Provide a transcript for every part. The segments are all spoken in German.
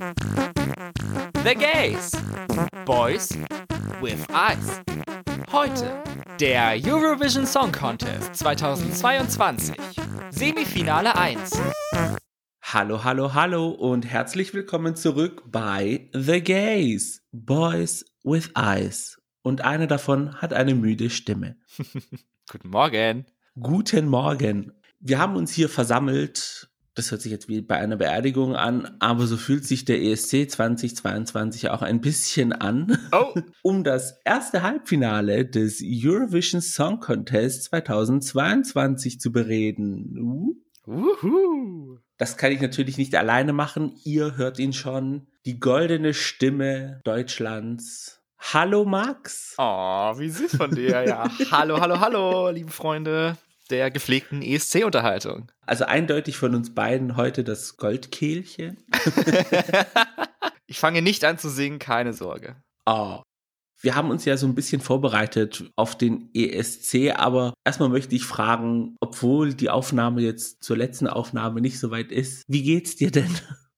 The Gays. Boys with Eyes. Heute der Eurovision Song Contest 2022. Semifinale 1. Hallo, hallo, hallo und herzlich willkommen zurück bei The Gays. Boys with Eyes. Und einer davon hat eine müde Stimme. Guten Morgen. Guten Morgen. Wir haben uns hier versammelt. Das hört sich jetzt wie bei einer Beerdigung an, aber so fühlt sich der ESC 2022 auch ein bisschen an, Oh. um das erste Halbfinale des Eurovision Song Contest 2022 zu bereden. Uh. Uhu. Das kann ich natürlich nicht alleine machen. Ihr hört ihn schon. Die goldene Stimme Deutschlands. Hallo Max. Oh, wie süß von dir, ja. hallo, hallo, hallo, liebe Freunde der gepflegten ESC-Unterhaltung. Also eindeutig von uns beiden heute das Goldkehlchen. ich fange nicht an zu singen, keine Sorge. Oh. Wir haben uns ja so ein bisschen vorbereitet auf den ESC, aber erstmal möchte ich fragen, obwohl die Aufnahme jetzt zur letzten Aufnahme nicht so weit ist, wie geht's dir denn?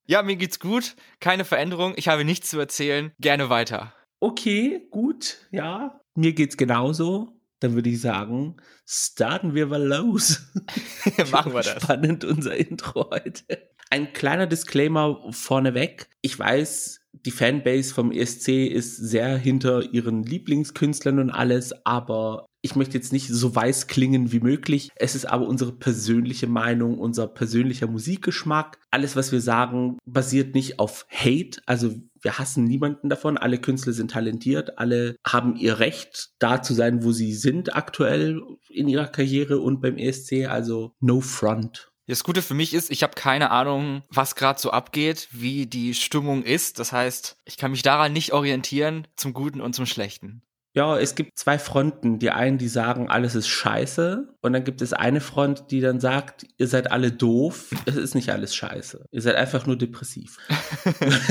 Ja, mir geht's gut. Keine Veränderung. Ich habe nichts zu erzählen. Gerne weiter. Okay, gut, ja. Mir geht's genauso. Dann würde ich sagen, starten wir mal los. Machen wir das. Spannend unser Intro heute. Ein kleiner Disclaimer vorneweg. Ich weiß, die Fanbase vom ESC ist sehr hinter ihren Lieblingskünstlern und alles, aber ich möchte jetzt nicht so weiß klingen wie möglich. Es ist aber unsere persönliche Meinung, unser persönlicher Musikgeschmack. Alles, was wir sagen, basiert nicht auf Hate. Also wir hassen niemanden davon. Alle Künstler sind talentiert. Alle haben ihr Recht, da zu sein, wo sie sind aktuell in ihrer Karriere und beim ESC. Also no front. Das Gute für mich ist, ich habe keine Ahnung, was gerade so abgeht, wie die Stimmung ist. Das heißt, ich kann mich daran nicht orientieren, zum Guten und zum Schlechten. Ja, es gibt zwei Fronten. Die einen, die sagen, alles ist scheiße. Und dann gibt es eine Front, die dann sagt, ihr seid alle doof. Es ist nicht alles scheiße. Ihr seid einfach nur depressiv.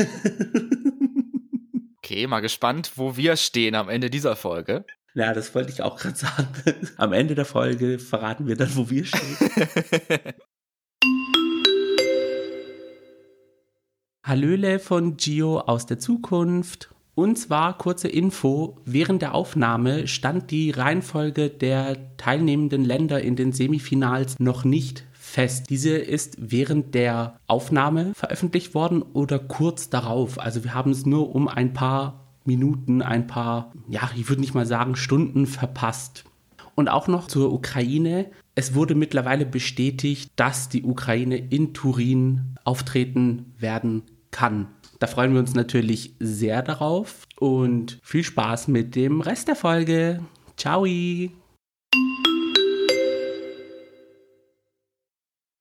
okay, mal gespannt, wo wir stehen am Ende dieser Folge. Ja, das wollte ich auch gerade sagen. Am Ende der Folge verraten wir dann, wo wir stehen. Hallöle von Gio aus der Zukunft. Und zwar kurze Info, während der Aufnahme stand die Reihenfolge der teilnehmenden Länder in den Semifinals noch nicht fest. Diese ist während der Aufnahme veröffentlicht worden oder kurz darauf. Also wir haben es nur um ein paar Minuten, ein paar, ja, ich würde nicht mal sagen Stunden verpasst. Und auch noch zur Ukraine. Es wurde mittlerweile bestätigt, dass die Ukraine in Turin auftreten werden kann. Da freuen wir uns natürlich sehr darauf und viel Spaß mit dem Rest der Folge. Ciao!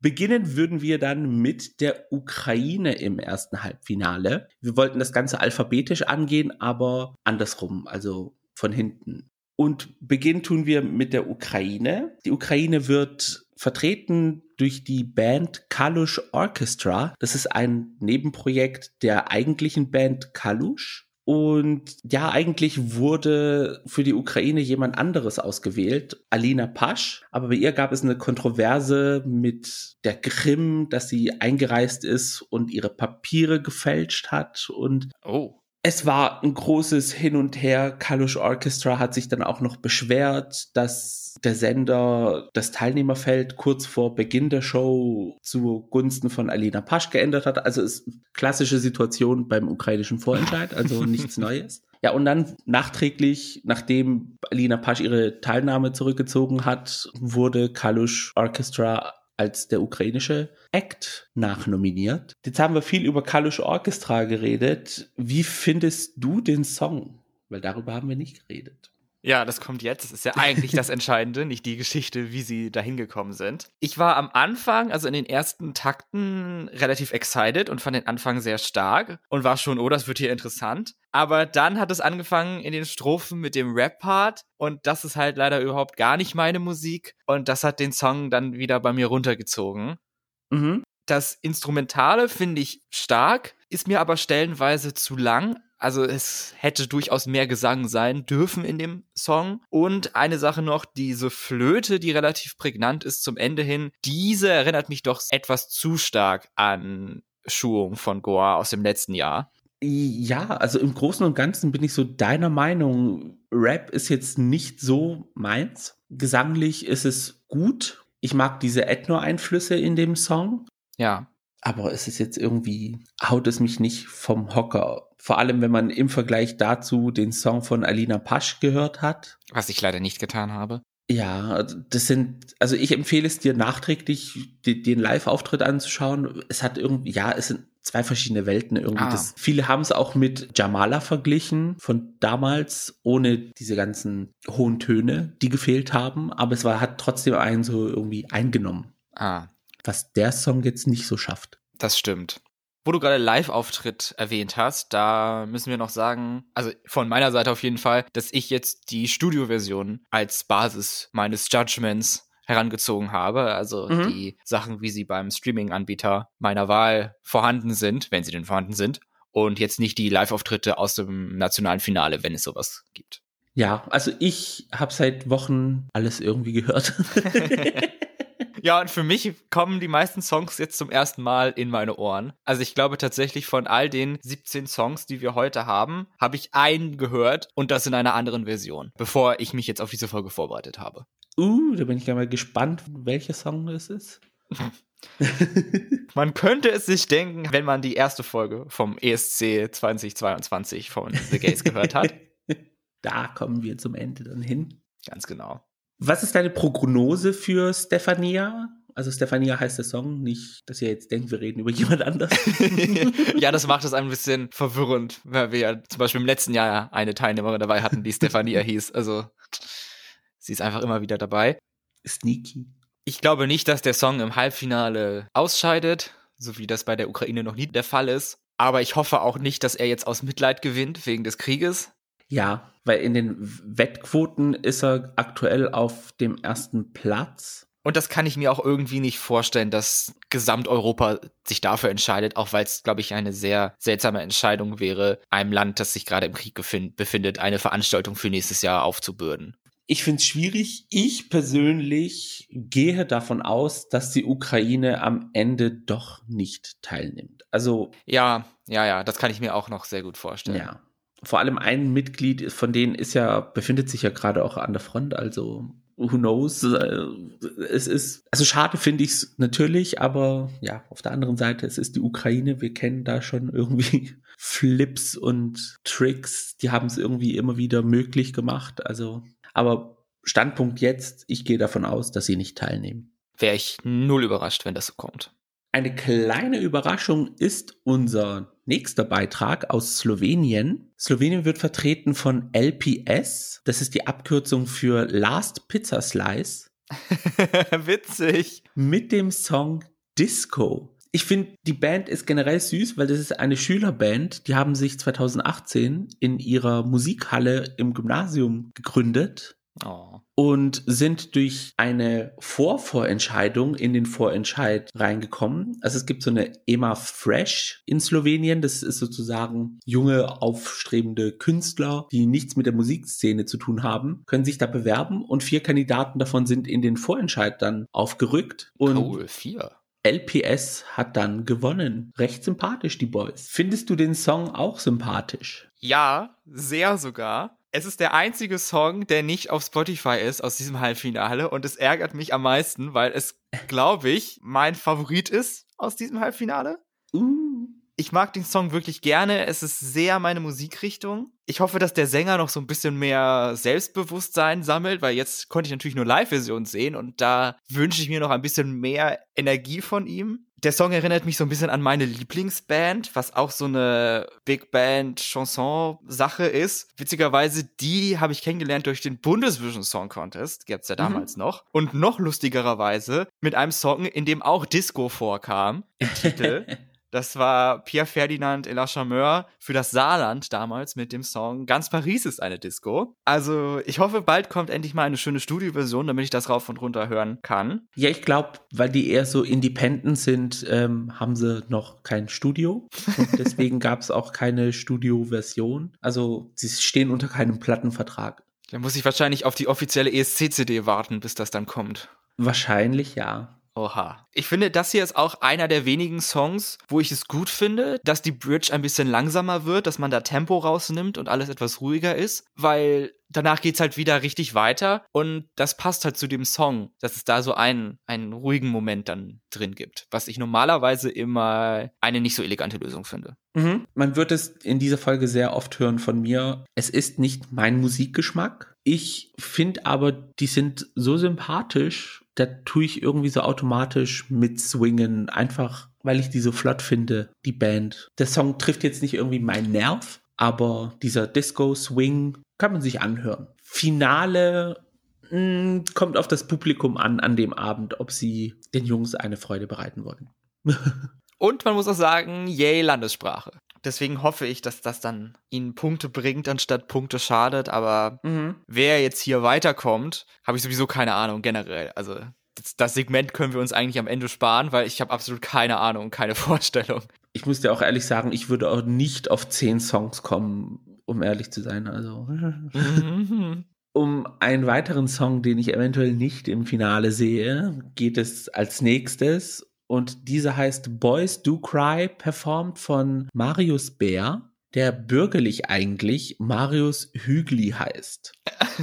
Beginnen würden wir dann mit der Ukraine im ersten Halbfinale. Wir wollten das Ganze alphabetisch angehen, aber andersrum, also von hinten. Und beginnen tun wir mit der Ukraine. Die Ukraine wird vertreten durch die Band Kalush Orchestra. Das ist ein Nebenprojekt der eigentlichen Band Kalush. Und ja, eigentlich wurde für die Ukraine jemand anderes ausgewählt, Alina Pasch. Aber bei ihr gab es eine Kontroverse mit der Krim, dass sie eingereist ist und ihre Papiere gefälscht hat. Und oh es war ein großes Hin und Her. Kalush Orchestra hat sich dann auch noch beschwert, dass der Sender das Teilnehmerfeld kurz vor Beginn der Show zugunsten von Alina Pasch geändert hat. Also ist klassische Situation beim ukrainischen Vorentscheid, also nichts Neues. Ja, und dann nachträglich, nachdem Alina Pasch ihre Teilnahme zurückgezogen hat, wurde Kalush Orchestra als der ukrainische Act nachnominiert. Jetzt haben wir viel über Kalush Orchestra geredet. Wie findest du den Song? Weil darüber haben wir nicht geredet. Ja, das kommt jetzt. Das ist ja eigentlich das Entscheidende, nicht die Geschichte, wie sie dahin gekommen sind. Ich war am Anfang, also in den ersten Takten, relativ excited und fand den Anfang sehr stark und war schon, oh, das wird hier interessant. Aber dann hat es angefangen in den Strophen mit dem Rap-Part und das ist halt leider überhaupt gar nicht meine Musik und das hat den Song dann wieder bei mir runtergezogen. Mhm. Das Instrumentale finde ich stark, ist mir aber stellenweise zu lang. Also es hätte durchaus mehr Gesang sein dürfen in dem Song. Und eine Sache noch, diese Flöte, die relativ prägnant ist zum Ende hin, diese erinnert mich doch etwas zu stark an Rap-Schuhung von Goa aus dem letzten Jahr. Ja, also im Großen und Ganzen bin ich so deiner Meinung. Rap ist jetzt nicht so meins. Gesanglich ist es gut. Ich mag diese Ethno-Einflüsse in dem Song. Ja. Aber es ist jetzt irgendwie, haut es mich nicht vom Hocker. Vor allem, wenn man im Vergleich dazu den Song von Alina Pasch gehört hat. Was ich leider nicht getan habe. Ja, das sind, also ich empfehle es dir nachträglich, den Live-Auftritt anzuschauen. Es hat irgendwie, ja, es sind zwei verschiedene Welten irgendwie. Ah. Das, viele haben es auch mit Jamala verglichen von damals, ohne diese ganzen hohen Töne, die gefehlt haben. Aber es war, hat trotzdem einen so irgendwie eingenommen. Ah. Was der Song jetzt nicht so schafft. Das stimmt. Wo du gerade Live-Auftritt erwähnt hast, da müssen wir noch sagen, also von meiner Seite auf jeden Fall, dass ich jetzt die Studioversion als Basis meines Judgments herangezogen habe. Also mhm. die Sachen, wie sie beim Streaming-Anbieter meiner Wahl vorhanden sind, wenn sie denn vorhanden sind. Und jetzt nicht die Live-Auftritte aus dem nationalen Finale, wenn es sowas gibt. Ja, also ich habe seit Wochen alles irgendwie gehört. Ja, und für mich kommen die meisten Songs jetzt zum ersten Mal in meine Ohren. Also ich glaube tatsächlich von all den 17 Songs, die wir heute haben, habe ich einen gehört und das in einer anderen Version, bevor ich mich jetzt auf diese Folge vorbereitet habe. Uh, da bin ich ja mal gespannt, welcher Song es ist. man könnte es sich denken, wenn man die erste Folge vom ESC 2022 von The Gays gehört hat. Da kommen wir zum Ende dann hin. Ganz genau. Was ist deine Prognose für Stefania? Also Stefania heißt der Song, nicht, dass ihr jetzt denkt, wir reden über jemand anders. ja, das macht es ein bisschen verwirrend, weil wir ja zum Beispiel im letzten Jahr eine Teilnehmerin dabei hatten, die Stefania hieß. Also sie ist einfach immer wieder dabei. Sneaky. Ich glaube nicht, dass der Song im Halbfinale ausscheidet, so wie das bei der Ukraine noch nie der Fall ist. Aber ich hoffe auch nicht, dass er jetzt aus Mitleid gewinnt wegen des Krieges. Ja, weil in den Wettquoten ist er aktuell auf dem ersten Platz. Und das kann ich mir auch irgendwie nicht vorstellen, dass Gesamteuropa sich dafür entscheidet, auch weil es, glaube ich, eine sehr seltsame Entscheidung wäre, einem Land, das sich gerade im Krieg befindet, eine Veranstaltung für nächstes Jahr aufzubürden. Ich finde es schwierig. Ich persönlich gehe davon aus, dass die Ukraine am Ende doch nicht teilnimmt. Also. Ja, ja, ja, das kann ich mir auch noch sehr gut vorstellen. Ja vor allem ein Mitglied von denen ist ja, befindet sich ja gerade auch an der Front, also who knows. Äh, es ist, also schade finde ich es natürlich, aber ja, auf der anderen Seite, es ist die Ukraine, wir kennen da schon irgendwie Flips und Tricks, die haben es irgendwie immer wieder möglich gemacht. Also, aber Standpunkt jetzt, ich gehe davon aus, dass sie nicht teilnehmen. Wäre ich null überrascht, wenn das so kommt. Eine kleine Überraschung ist unser nächster Beitrag aus Slowenien. Slowenien wird vertreten von LPS. Das ist die Abkürzung für Last Pizza Slice. Witzig. Mit dem Song Disco. Ich finde, die Band ist generell süß, weil das ist eine Schülerband. Die haben sich 2018 in ihrer Musikhalle im Gymnasium gegründet. Oh und sind durch eine Vorvorentscheidung in den Vorentscheid reingekommen. Also es gibt so eine EMA Fresh in Slowenien. Das ist sozusagen junge, aufstrebende Künstler, die nichts mit der Musikszene zu tun haben, können sich da bewerben und vier Kandidaten davon sind in den Vorentscheid dann aufgerückt. Und cool, vier. LPS hat dann gewonnen. Recht sympathisch, die Boys. Findest du den Song auch sympathisch? Ja, sehr sogar. Es ist der einzige Song, der nicht auf Spotify ist aus diesem Halbfinale und es ärgert mich am meisten, weil es, glaube ich, mein Favorit ist aus diesem Halbfinale. Uh. Ich mag den Song wirklich gerne. Es ist sehr meine Musikrichtung. Ich hoffe, dass der Sänger noch so ein bisschen mehr Selbstbewusstsein sammelt, weil jetzt konnte ich natürlich nur Live-Version sehen und da wünsche ich mir noch ein bisschen mehr Energie von ihm der Song erinnert mich so ein bisschen an meine Lieblingsband, was auch so eine Big Band Chanson Sache ist. Witzigerweise, die habe ich kennengelernt durch den Bundesvision Song Contest, gab's ja mhm. damals mhm. noch. Und noch lustigerweise mit einem Song, in dem auch Disco vorkam im Titel. Das war Pierre Ferdinand et la Charmeur für das Saarland damals mit dem Song Ganz Paris ist eine Disco. Also ich hoffe, bald kommt endlich mal eine schöne Studioversion, damit ich das rauf und runter hören kann. Ja, ich glaube, weil die eher so independent sind, ähm, haben sie noch kein Studio. Und deswegen gab es auch keine Studioversion. Also sie stehen unter keinem Plattenvertrag. Da muss ich wahrscheinlich auf die offizielle ESC-CD warten, bis das dann kommt. Wahrscheinlich ja. Oha. Ich finde, das hier ist auch einer der wenigen Songs, wo ich es gut finde, dass die Bridge ein bisschen langsamer wird, dass man da Tempo rausnimmt und alles etwas ruhiger ist, weil danach geht's halt wieder richtig weiter und das passt halt zu dem Song, dass es da so einen, einen ruhigen Moment dann drin gibt, was ich normalerweise immer eine nicht so elegante Lösung finde. Mhm. Man wird es in dieser Folge sehr oft hören von mir. Es ist nicht mein Musikgeschmack. Ich finde aber, die sind so sympathisch, da tue ich irgendwie so automatisch mit swingen, einfach weil ich die so flott finde, die Band. Der Song trifft jetzt nicht irgendwie meinen Nerv, aber dieser Disco-Swing kann man sich anhören. Finale mh, hm, kommt auf das Publikum an, an dem Abend, ob sie den Jungs eine Freude bereiten wollen. Und man muss auch sagen, yay, Landessprache. Deswegen hoffe ich, dass das dann ihnen Punkte bringt, anstatt Punkte schadet. Aber mhm. wer jetzt hier weiterkommt, habe ich sowieso keine Ahnung generell. Also das, das, Segment können wir uns eigentlich am Ende sparen, weil ich habe absolut keine Ahnung, keine Vorstellung. Ich muss dir auch ehrlich sagen, ich würde auch nicht auf zehn Songs kommen, um ehrlich zu sein. Also um einen weiteren Song, den ich eventuell nicht im Finale sehe, geht es als nächstes. Und dieser heißt Boys Do Cry, performt von Marius Bär, der bürgerlich eigentlich Marius Hügli heißt.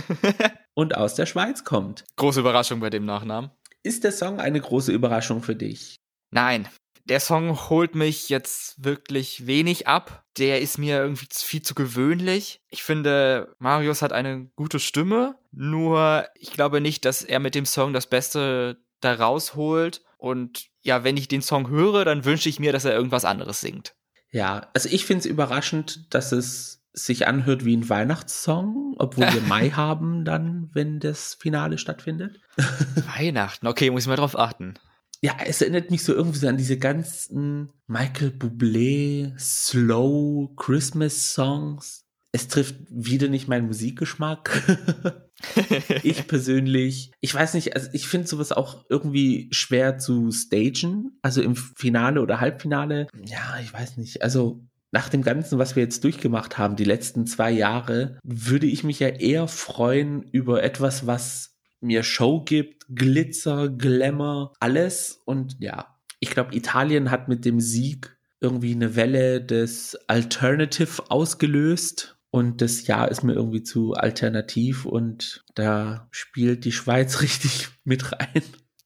und aus der Schweiz kommt. Große Überraschung bei dem Nachnamen. Ist der Song eine große Überraschung für dich? Nein, der Song holt mich jetzt wirklich wenig ab. Der ist mir irgendwie viel zu gewöhnlich. Ich finde, Marius hat eine gute Stimme, nur ich glaube nicht, dass er mit dem Song das Beste da rausholt. Und ja, wenn ich den Song höre, dann wünsche ich mir, dass er irgendwas anderes singt. Ja, also ich finde es überraschend, dass es sich anhört wie ein Weihnachtssong, obwohl wir Mai haben dann, wenn das Finale stattfindet. Weihnachten, okay, muss ich mal drauf achten. Ja, es erinnert mich so irgendwie so an diese ganzen Michael Bublé Slow Christmas Songs. Es trifft wieder nicht meinen Musikgeschmack. ich persönlich, ich weiß nicht, also ich finde sowas auch irgendwie schwer zu stagen. Also im Finale oder Halbfinale. Ja, ich weiß nicht. Also nach dem Ganzen, was wir jetzt durchgemacht haben, die letzten zwei Jahre, würde ich mich ja eher freuen über etwas, was mir Show gibt, Glitzer, Glamour, alles. Und ja, ich glaube, Italien hat mit dem Sieg irgendwie eine Welle des Alternative ausgelöst. Und das Jahr ist mir irgendwie zu alternativ und da spielt die Schweiz richtig mit rein.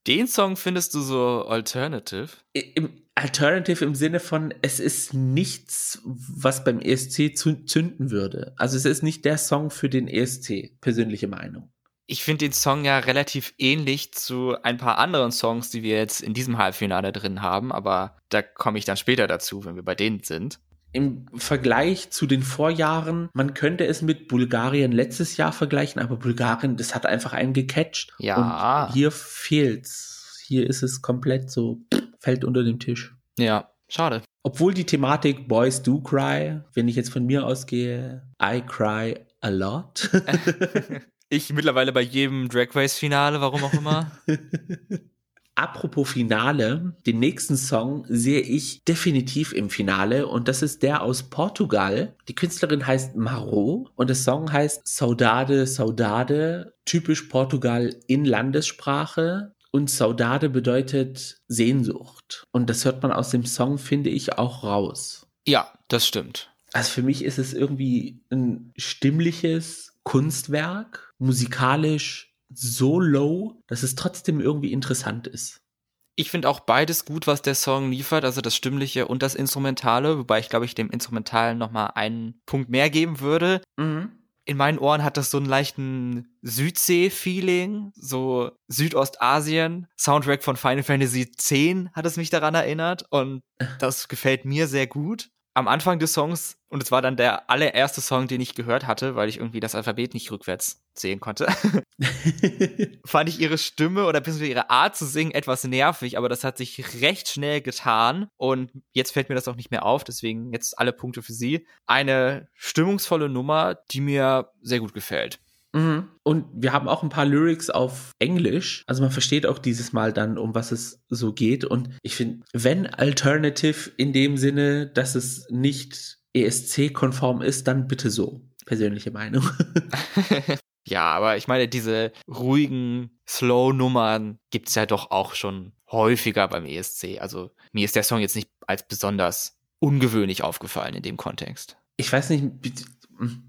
Den Song findest du so alternative? Im alternative im Sinne von, es ist nichts, was beim ESC zünden würde. Also es ist nicht der Song für den ESC, persönliche Meinung. Ich finde den Song ja relativ ähnlich zu ein paar anderen Songs, die wir jetzt in diesem Halbfinale drin haben, aber da komme ich dann später dazu, wenn wir bei denen sind im Vergleich zu den Vorjahren, man könnte es mit Bulgarien letztes Jahr vergleichen, aber Bulgarien, das hat einfach einen gecatcht. Ja. Und hier fehlt's. Hier ist es komplett so, fällt unter dem Tisch. Ja, schade. Obwohl die Thematik Boys Do Cry, wenn ich jetzt von mir ausgehe, I cry a lot. ich mittlerweile bei jedem Drag Race Finale, warum auch immer. Apropos Finale, den nächsten Song sehe ich definitiv im Finale und das ist der aus Portugal. Die Künstlerin heißt Marot und der Song heißt Saudade, Saudade, typisch Portugal in Landessprache. Und Saudade bedeutet Sehnsucht. Und das hört man aus dem Song, finde ich, auch raus. Ja, das stimmt. Also für mich ist es irgendwie ein stimmliches Kunstwerk, musikalisch so low, dass es trotzdem irgendwie interessant ist. Ich finde auch beides gut, was der Song liefert, also das Stimmliche und das Instrumentale, wobei ich glaube ich dem Instrumentalen nochmal einen Punkt mehr geben würde. Mhm. In meinen Ohren hat das so einen leichten Südsee-Feeling, so Südostasien. Soundtrack von Final Fantasy X hat es mich daran erinnert und das gefällt mir sehr gut am Anfang des Songs, und es war dann der allererste Song, den ich gehört hatte, weil ich irgendwie das Alphabet nicht rückwärts sehen konnte, fand ich ihre Stimme oder beziehungsweise ihre Art zu singen etwas nervig, aber das hat sich recht schnell getan und jetzt fällt mir das auch nicht mehr auf, deswegen jetzt alle Punkte für sie. Eine stimmungsvolle Nummer, die mir sehr gut gefällt. Mhm. Und wir haben auch ein paar Lyrics auf Englisch. Also man versteht auch dieses Mal dann, um was es so geht. Und ich finde, wenn Alternative in dem Sinne, dass es nicht ESC-konform ist, dann bitte so. Persönliche Meinung. ja, aber ich meine, diese ruhigen Slow-Nummern gibt es ja doch auch schon häufiger beim ESC. Also mir ist der Song jetzt nicht als besonders ungewöhnlich aufgefallen in dem Kontext. Ich weiß nicht,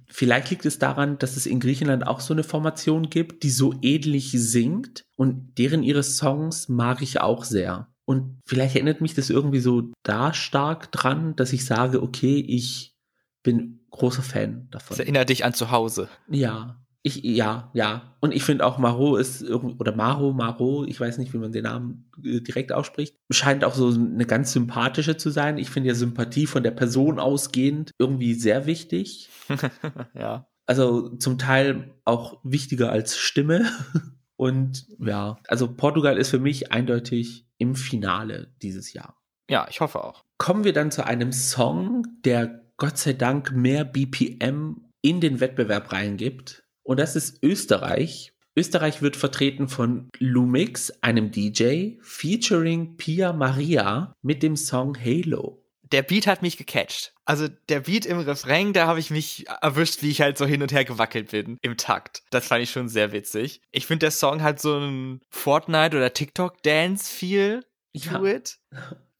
vielleicht liegt es daran, dass es in Griechenland auch so eine Formation gibt, die so ähnlich singt und deren ihre Songs mag ich auch sehr. Und vielleicht erinnert mich das irgendwie so da stark dran, dass ich sage, okay, ich bin großer Fan davon. Das erinnert dich an zu Hause. Ja. Ich, ja, ja. Und ich finde auch Maro ist irgendwie, oder Maro, Maro, ich weiß nicht, wie man den Namen äh, direkt ausspricht, scheint auch so eine ganz sympathische zu sein. Ich finde ja Sympathie von der Person ausgehend irgendwie sehr wichtig. ja. Also zum Teil auch wichtiger als Stimme. Und ja, also Portugal ist für mich eindeutig im Finale dieses Jahr. Ja, ich hoffe auch. Kommen wir dann zu einem Song, der Gott sei Dank mehr BPM in den Wettbewerb reingibt. Und das ist Österreich. Österreich wird vertreten von Lumix, einem DJ, featuring Pia Maria mit dem Song Halo. Der Beat hat mich gecatcht. Also der Beat im Refrain, da habe ich mich erwischt, wie ich halt so hin und her gewackelt bin im Takt. Das fand ich schon sehr witzig. Ich finde, der Song hat so ein Fortnite- oder TikTok-Dance-Feel to ja. it.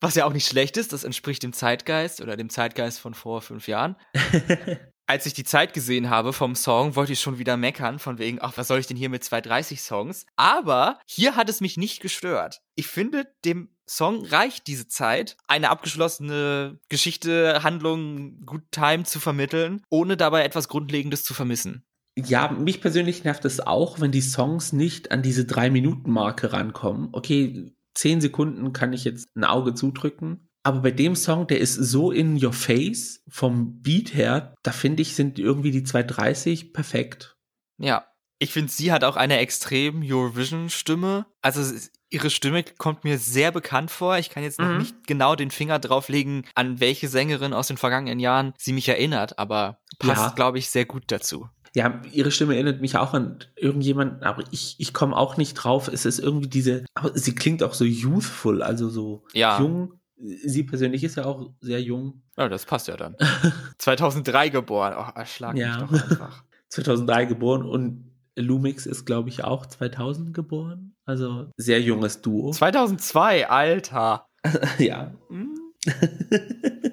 Was ja auch nicht schlecht ist, das entspricht dem Zeitgeist oder dem Zeitgeist von vor fünf Jahren. als ich die Zeit gesehen habe vom Song, wollte ich schon wieder meckern, von wegen, ach, was soll ich denn hier mit 230 Songs? Aber hier hat es mich nicht gestört. Ich finde, dem Song reicht diese Zeit, eine abgeschlossene Geschichte, Handlung, Good Time zu vermitteln, ohne dabei etwas Grundlegendes zu vermissen. Ja, mich persönlich nervt es auch, wenn die Songs nicht an diese drei Minuten Marke rankommen. Okay, zehn Sekunden kann ich jetzt ein Auge zudrücken, aber bei dem Song, der ist so in your face vom Beat her, da finde ich, sind irgendwie die 230 perfekt. Ja. Ich finde, sie hat auch eine extrem Eurovision-Stimme. Also ihre Stimme kommt mir sehr bekannt vor. Ich kann jetzt noch mhm. nicht genau den Finger drauflegen, an welche Sängerin aus den vergangenen Jahren sie mich erinnert, aber passt, ja. glaube ich, sehr gut dazu. Ja, ihre Stimme erinnert mich auch an irgendjemanden, aber ich, ich komme auch nicht drauf. Es ist irgendwie diese, aber sie klingt auch so youthful, also so ja. jung sie persönlich ist ja auch sehr jung. Ja, das passt ja dann. 2003 geboren. Oh, erschlag ja. mich doch einfach. 2003 geboren und Lumix ist, glaube ich, auch 2000 geboren. Also sehr junges Duo. 2002, Alter. ja.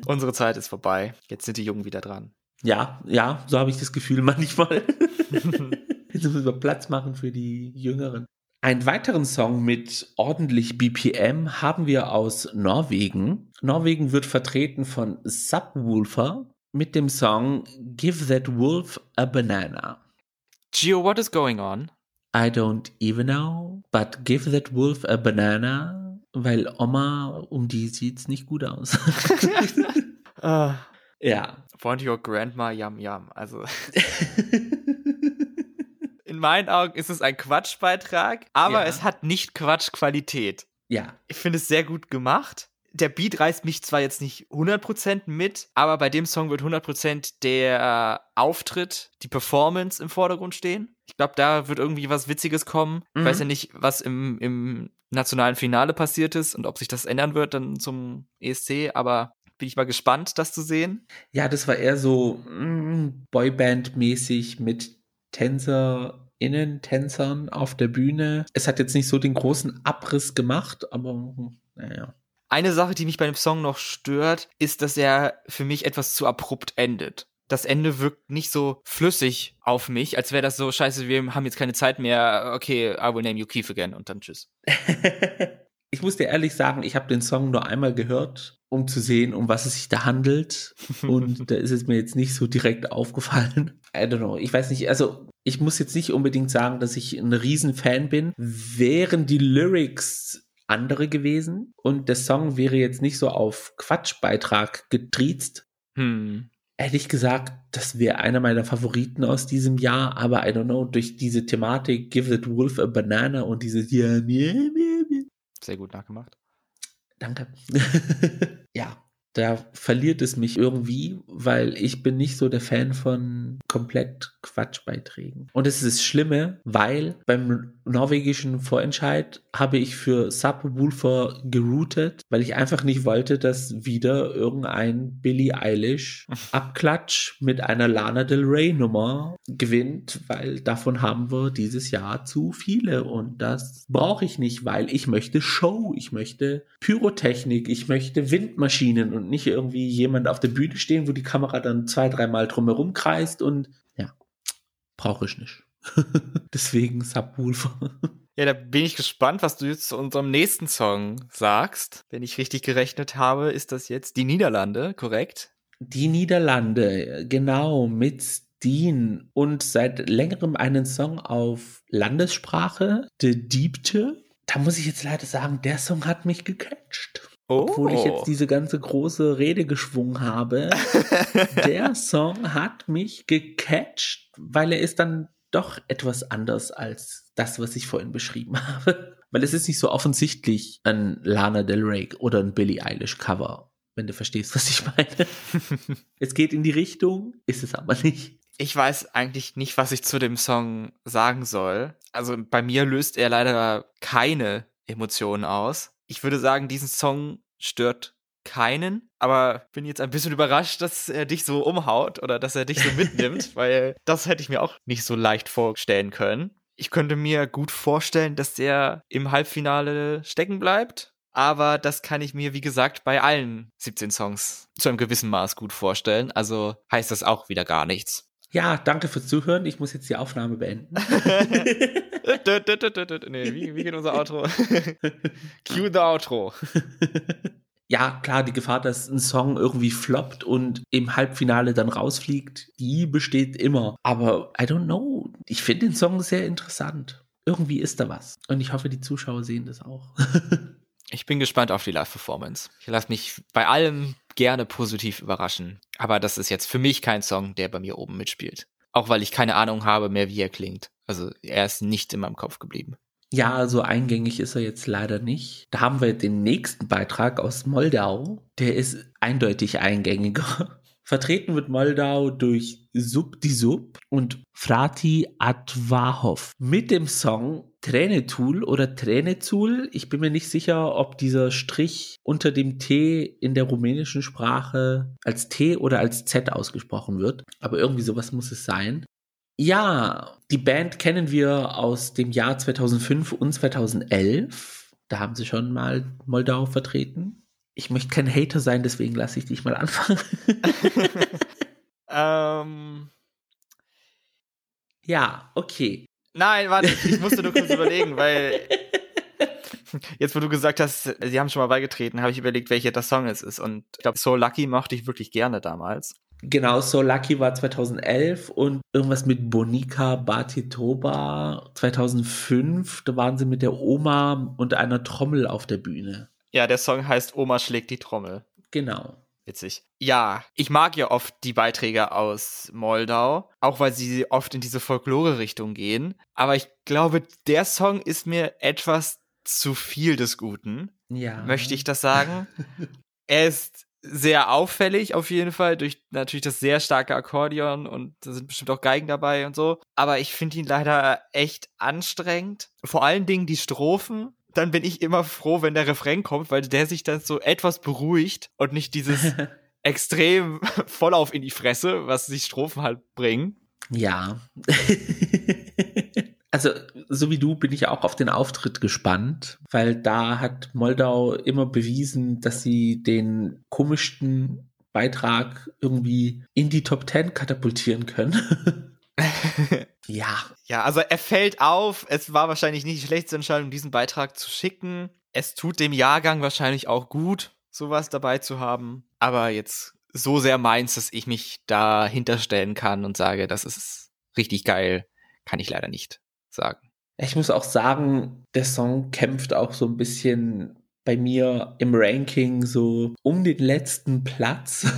Unsere Zeit ist vorbei. Jetzt sind die Jungen wieder dran. Ja, ja, so habe ich das Gefühl manchmal. Jetzt müssen wir Platz machen für die Jüngeren. Einen weiteren Song mit ordentlich BPM haben wir aus Norwegen. Norwegen wird vertreten von Subwoofer mit dem Song Give That Wolf a Banana. Gio, what is going on? I don't even know, but give that wolf a banana, weil Oma, um die sieht's nicht gut aus. uh, ja. Want your grandma yum yum. Also. in meinen Augen ist es ein Quatschbeitrag, aber ja. es hat nicht Quatschqualität. Ja. Ich finde es sehr gut gemacht. Der Beat reißt mich zwar jetzt nicht 100% mit, aber bei dem Song wird 100% der Auftritt, die Performance im Vordergrund stehen. Ich glaube, da wird irgendwie was Witziges kommen. Mhm. Ich weiß ja nicht, was im, im nationalen Finale passiert ist und ob sich das ändern wird dann zum ESC, aber bin ich mal gespannt, das zu sehen. Ja, das war eher so mm, Boyband-mäßig mit Tänzer Innentänzern auf der Bühne. Es hat jetzt nicht so den großen Abriss gemacht, aber naja. Eine Sache, die mich bei dem Song noch stört, ist, dass er für mich etwas zu abrupt endet. Das Ende wirkt nicht so flüssig auf mich, als wäre das so, scheiße, wir haben jetzt keine Zeit mehr, okay, I will name you Keith again und dann tschüss. ich muss dir ehrlich sagen, ich habe den Song nur einmal gehört, um zu sehen, um was es sich da handelt. Und da ist es mir jetzt nicht so direkt aufgefallen. I don't know. Ich weiß nicht, also ich muss jetzt nicht unbedingt sagen, dass ich ein Riesenfan bin. Wären die Lyrics andere gewesen und der Song wäre jetzt nicht so auf Quatschbeitrag getriezt, hm. hätte ich gesagt, das wäre einer meiner Favoriten aus diesem Jahr, aber I don't know, durch diese Thematik Give that Wolf a Banana und dieses yeah, yeah, yeah, Sehr gut nachgemacht. Danke. ja, da verliert es mich irgendwie, weil ich bin nicht so der Fan von komplett Quatschbeiträgen. Und es ist das Schlimme, weil beim norwegischen Vorentscheid habe ich für Subwoofer geroutet, weil ich einfach nicht wollte, dass wieder irgendein Billie Eilish Abklatsch mit einer Lana Del Rey Nummer gewinnt, weil davon haben wir dieses Jahr zu viele und das brauche ich nicht, weil ich möchte Show, ich möchte Pyrotechnik, ich möchte Windmaschinen und nicht irgendwie jemand auf der Bühne stehen, wo die Kamera dann zwei, dreimal drumherum kreist und ja, brauche ich nicht. Deswegen Subwoofer. Ja, da bin ich gespannt, was du jetzt zu unserem nächsten Song sagst. Wenn ich richtig gerechnet habe, ist das jetzt die Niederlande, korrekt? Die Niederlande, genau, mit Steen und seit längerem einen Song auf Landessprache, De Diebte. Da muss ich jetzt leider sagen, der Song hat mich gecatcht. Oh. Obwohl ich jetzt diese ganze große Rede geschwungen habe. der Song hat mich gecatcht, weil er ist dann doch etwas anders als das, was ich vorhin beschrieben habe. Weil es ist nicht so offensichtlich ein Lana Del Rey oder ein Billie Eilish Cover, wenn du verstehst, was ich meine. es geht in die Richtung, ist es aber nicht. Ich weiß eigentlich nicht, was ich zu dem Song sagen soll. Also bei mir löst er leider keine Emotionen aus. Ich würde sagen, diesen Song stört keinen, aber bin jetzt ein bisschen überrascht, dass er dich so umhaut oder dass er dich so mitnimmt, weil das hätte ich mir auch nicht so leicht vorstellen können. Ich könnte mir gut vorstellen, dass der im Halbfinale stecken bleibt, aber das kann ich mir, wie gesagt, bei allen 17 Songs zu einem gewissen Maß gut vorstellen. Also heißt das auch wieder gar nichts. Ja, danke fürs Zuhören. Ich muss jetzt die Aufnahme beenden. nee, wie, wie geht unser Outro? Cue the Outro ja, klar, die Gefahr, dass ein Song irgendwie floppt und im Halbfinale dann rausfliegt, die besteht immer. Aber I don't know. Ich finde den Song sehr interessant. Irgendwie ist da was. Und ich hoffe, die Zuschauer sehen das auch. ich bin gespannt auf die Live-Performance. Ich lasse mich bei allem gerne positiv überraschen. Aber das ist jetzt für mich kein Song, der bei mir oben mitspielt. Auch weil ich keine Ahnung habe mehr, wie er klingt. Also er ist nicht in meinem Kopf geblieben. Ja, so eingängig ist er jetzt leider nicht. Da haben wir den nächsten Beitrag aus Moldau. Der ist eindeutig eingängiger. Vertreten wird Moldau durch Sub die Sub und Frati Advahov mit dem Song Tränetul oder Tränezul. Ich bin mir nicht sicher, ob dieser Strich unter dem T in der rumänischen Sprache als T oder als Z ausgesprochen wird. Aber irgendwie sowas muss es sein. Ja, die Band kennen wir aus dem Jahr 2005 und 2011. Da haben sie schon mal Moldau vertreten. Ich möchte kein Hater sein, deswegen lasse ich dich mal anfangen. ähm. Ja, okay. Nein, warte, ich musste nur kurz überlegen, weil jetzt, wo du gesagt hast, sie haben schon mal beigetreten, habe ich überlegt, welcher der Song es ist. Und ich glaube, So Lucky mochte ich wirklich gerne damals. Genau, So Lucky war 2011 und irgendwas mit Bonika Batitoba 2005. Da waren sie mit der Oma und einer Trommel auf der Bühne. Ja, der Song heißt Oma schlägt die Trommel. Genau. Witzig. Ja, ich mag ja oft die Beiträge aus Moldau, auch weil sie oft in diese Folklore-Richtung gehen. Aber ich glaube, der Song ist mir etwas zu viel des Guten. Ja. Möchte ich das sagen? er ist sehr auffällig auf jeden Fall durch natürlich das sehr starke Akkordeon und da sind bestimmt auch Geigen dabei und so. Aber ich finde ihn leider echt anstrengend. Vor allen Dingen die Strophen. Dann bin ich immer froh, wenn der Refrain kommt, weil der sich dann so etwas beruhigt und nicht dieses extrem Vollauf in die Fresse, was die Strophen halt bringen. Ja. Also, so wie du bin ich auch auf den Auftritt gespannt, weil da hat Moldau immer bewiesen, dass sie den komischsten Beitrag irgendwie in die Top Ten katapultieren können. ja. Ja, also er fällt auf. Es war wahrscheinlich nicht die schlechteste Entscheidung, diesen Beitrag zu schicken. Es tut dem Jahrgang wahrscheinlich auch gut, sowas dabei zu haben. Aber jetzt so sehr meins, dass ich mich dahinter stellen kann und sage, das ist richtig geil, kann ich leider nicht sagen. Ich muss auch sagen, der Song kämpft auch so ein bisschen bei mir im Ranking so um den letzten Platz.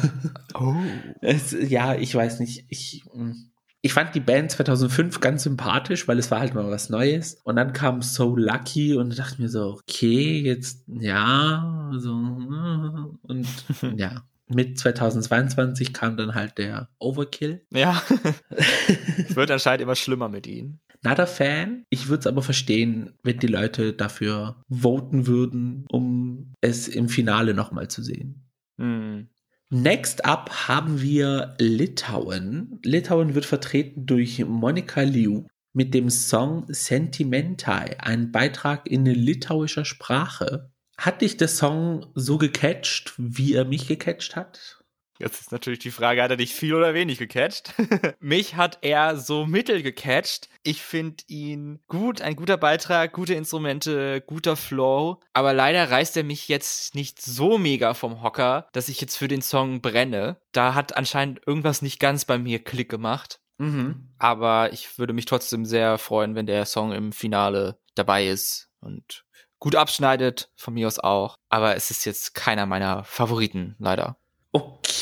Oh. es, ja, ich weiß nicht. Ich, hm. ich fand die Band 2005 ganz sympathisch, weil es war halt mal was Neues. Und dann kam So Lucky und dachte mir so, okay, jetzt, ja, so, und ja. mit 2022 kam dann halt der Overkill. Ja. es wird anscheinend immer schlimmer mit ihnen. Nada Fan. Ich würde es aber verstehen, wenn die Leute dafür voten würden, um es im Finale nochmal zu sehen. Hm. Next up haben wir Litauen. Litauen wird vertreten durch Monika Liu mit dem Song Sentimentai, ein Beitrag in litauischer Sprache. Hat dich der Song so gecatcht, wie er mich gecatcht hat? Jetzt ist natürlich die Frage, hat er dich viel oder wenig gecatcht? Mich hat er so mittel gecatcht. Ich finde ihn gut, ein guter Beitrag, gute Instrumente, guter Flow. Aber leider reißt er mich jetzt nicht so mega vom Hocker, dass ich jetzt für den Song brenne. Da hat anscheinend irgendwas nicht ganz bei mir Klick gemacht. Mhm. Aber ich würde mich trotzdem sehr freuen, wenn der Song im Finale dabei ist und gut abschneidet, von mir aus auch. Aber es ist jetzt keiner meiner Favoriten, leider.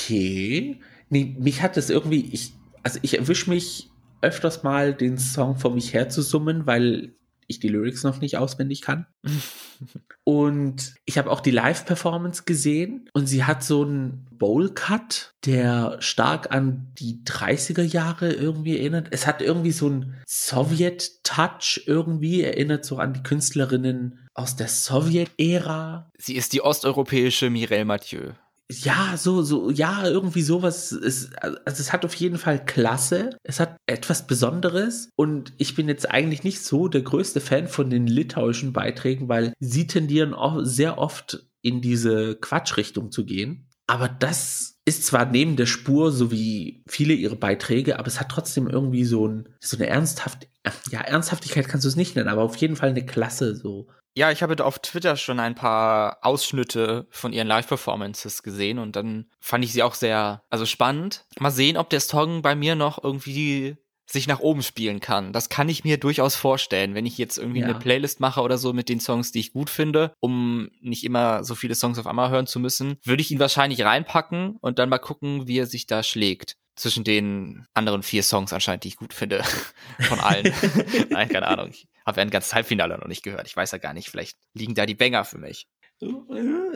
Okay. Nee, mich hat es irgendwie, ich, also ich erwische mich öfters mal, den Song vor mich her zu summen, weil ich die Lyrics noch nicht auswendig kann. und ich habe auch die Live-Performance gesehen und sie hat so einen Bowl-Cut, der stark an die 30er Jahre irgendwie erinnert. Es hat irgendwie so einen Sowjet-Touch irgendwie, erinnert so an die Künstlerinnen aus der Sowjet-Ära. Sie ist die osteuropäische Mireille Mathieu ja, so, so, ja, irgendwie sowas. Ist, also es hat auf jeden Fall Klasse. Es hat etwas Besonderes. Und ich bin jetzt eigentlich nicht so der größte Fan von den litauischen Beiträgen, weil sie tendieren auch sehr oft in diese Quatschrichtung zu gehen. Aber das ist zwar neben der Spur, so wie viele ihre Beiträge, aber es hat trotzdem irgendwie so, ein, so eine ernsthaft, ja, Ernsthaftigkeit kannst du es nicht nennen, aber auf jeden Fall eine Klasse, so. Ja, ich habe auf Twitter schon ein paar Ausschnitte von ihren Live-Performances gesehen und dann fand ich sie auch sehr, also spannend. Mal sehen, ob der Song bei mir noch irgendwie sich nach oben spielen kann. Das kann ich mir durchaus vorstellen, wenn ich jetzt irgendwie ja. eine Playlist mache oder so mit den Songs, die ich gut finde, um nicht immer so viele Songs auf einmal hören zu müssen, würde ich ihn wahrscheinlich reinpacken und dann mal gucken, wie er sich da schlägt zwischen den anderen vier Songs anscheinend, die ich gut finde. Von allen. Nein, keine Ahnung. Habe ja ein ganzes Halbfinale noch nicht gehört. Ich weiß ja gar nicht, vielleicht liegen da die Banger für mich.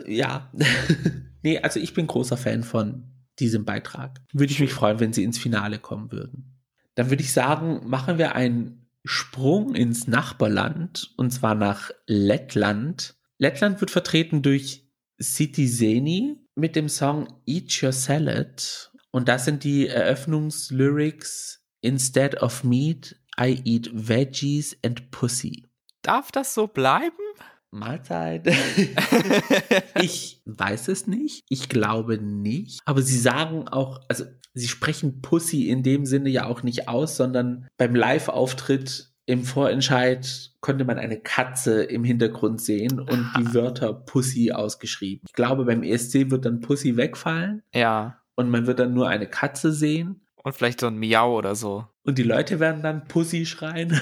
Ja. nee, also ich bin großer Fan von diesem Beitrag. Würde ich mich freuen, wenn sie ins Finale kommen würden. Dann würde ich sagen, machen wir einen Sprung ins Nachbarland und zwar nach Lettland. Lettland wird vertreten durch City Zeni mit dem Song Eat Your Salad und das sind die Eröffnungslyrics Instead of meat, I eat veggies and pussy. Darf das so bleiben? Mahlzeit. ich weiß es nicht. Ich glaube nicht. Aber sie sagen auch, also sie sprechen Pussy in dem Sinne ja auch nicht aus, sondern beim Live-Auftritt im Vorentscheid konnte man eine Katze im Hintergrund sehen und die Wörter Pussy ausgeschrieben. Ich glaube, beim ESC wird dann Pussy wegfallen. Ja und man wird dann nur eine Katze sehen. Und vielleicht so ein Miau oder so. Und die Leute werden dann Pussy schreien.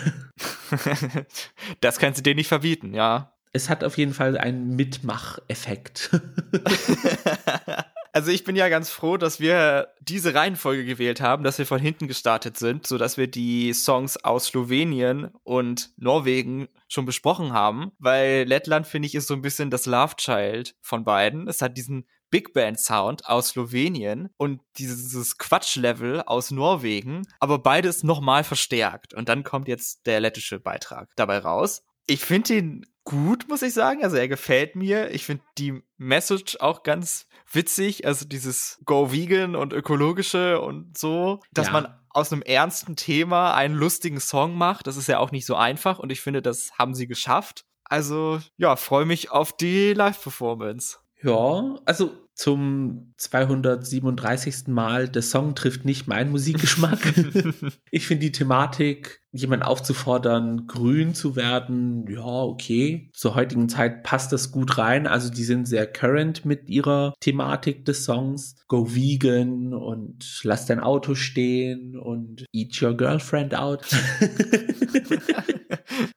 das kannst du dir nicht verbieten, ja. Es hat auf jeden Fall einen Mitmacheffekt. Also ich bin ja ganz froh, dass wir diese Reihenfolge gewählt haben, dass wir von hinten gestartet sind, so dass wir die Songs aus Slowenien und Norwegen schon besprochen haben, weil Lettland finde ich ist so ein bisschen das Love Child von beiden. Es hat diesen Big Band Sound aus Slowenien und dieses Quatsch-Level aus Norwegen, aber beides nochmal verstärkt. Und dann kommt jetzt der lettische Beitrag dabei raus. Ich finde ihn gut, muss ich sagen. Also er gefällt mir. Ich finde die Message auch ganz witzig. Also dieses Go Vegan und ökologische und so, dass ja. man aus einem ernsten Thema einen lustigen Song macht. Das ist ja auch nicht so einfach und ich finde, das haben sie geschafft. Also ja, freue mich auf die Live-Performance. Ja, also zum 237. Mal, der Song trifft nicht meinen Musikgeschmack. ich finde die Thematik, jemanden aufzufordern, grün zu werden, ja, okay. Zur heutigen Zeit passt das gut rein. Also die sind sehr current mit ihrer Thematik des Songs. Go vegan und lass dein Auto stehen und eat your girlfriend out.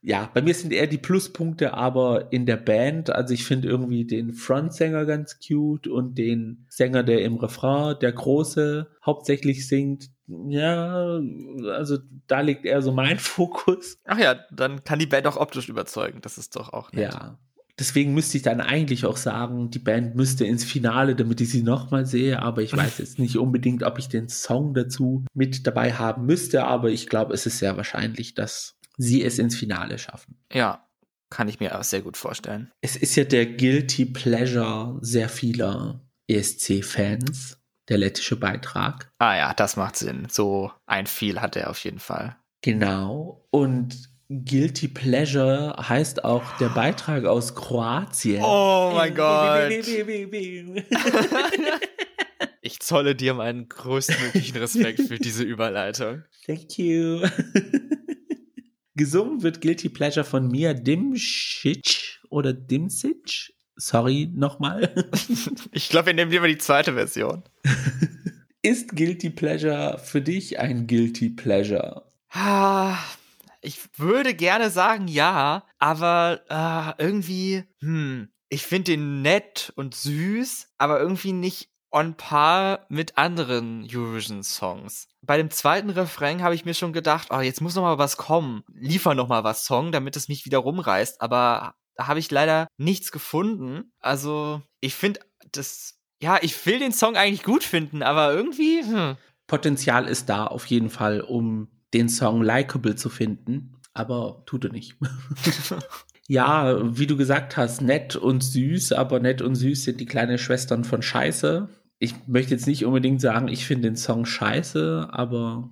ja, bei mir sind eher die Pluspunkte aber in der Band. Also ich finde irgendwie den Frontsänger ganz cute und den Sänger, der im Refrain, der große, hauptsächlich singt. Ja, also da liegt eher so mein Fokus. Ach ja, dann kann die Band auch optisch überzeugen. Das ist doch auch nett. Ja. Deswegen müsste ich dann eigentlich auch sagen, die Band müsste ins Finale, damit ich sie nochmal sehe. Aber ich weiß jetzt nicht unbedingt, ob ich den Song dazu mit dabei haben müsste. Aber ich glaube, es ist sehr wahrscheinlich, dass sie es ins Finale schaffen. Ja, kann ich mir auch sehr gut vorstellen. Es ist ja der Guilty Pleasure sehr vieler ESC-Fans, der lettische Beitrag. Ah ja, das macht Sinn. So ein viel hat er auf jeden Fall. Genau. Und Guilty Pleasure heißt auch der Beitrag aus Kroatien. Oh mein Gott. Ich zolle dir meinen größtmöglichen Respekt für diese Überleitung. Thank you. Gesungen wird Guilty Pleasure von Mia Dimcic oder Dimcic. Sorry nochmal. Ich glaube, wir nehmen lieber die zweite Version. Ist Guilty Pleasure für dich ein Guilty Pleasure? Ah, ich würde gerne sagen ja, aber ah, irgendwie, hm, ich finde den nett und süß, aber irgendwie nicht on par mit anderen Eurovision-Songs. Bei dem zweiten Refrain habe ich mir schon gedacht, oh, jetzt muss noch mal was kommen. Liefer noch mal was Song, damit es mich wieder rumreißt. Aber da habe ich leider nichts gefunden. Also, ich finde das, ja, ich will den Song eigentlich gut finden, aber irgendwie, hm. Potenzial ist da auf jeden Fall, um den Song likable zu finden, aber tut er nicht. ja, wie du gesagt hast, nett und süß, aber nett und süß sind die kleinen Schwestern von Scheiße. Ich möchte jetzt nicht unbedingt sagen, ich finde den Song scheiße, aber.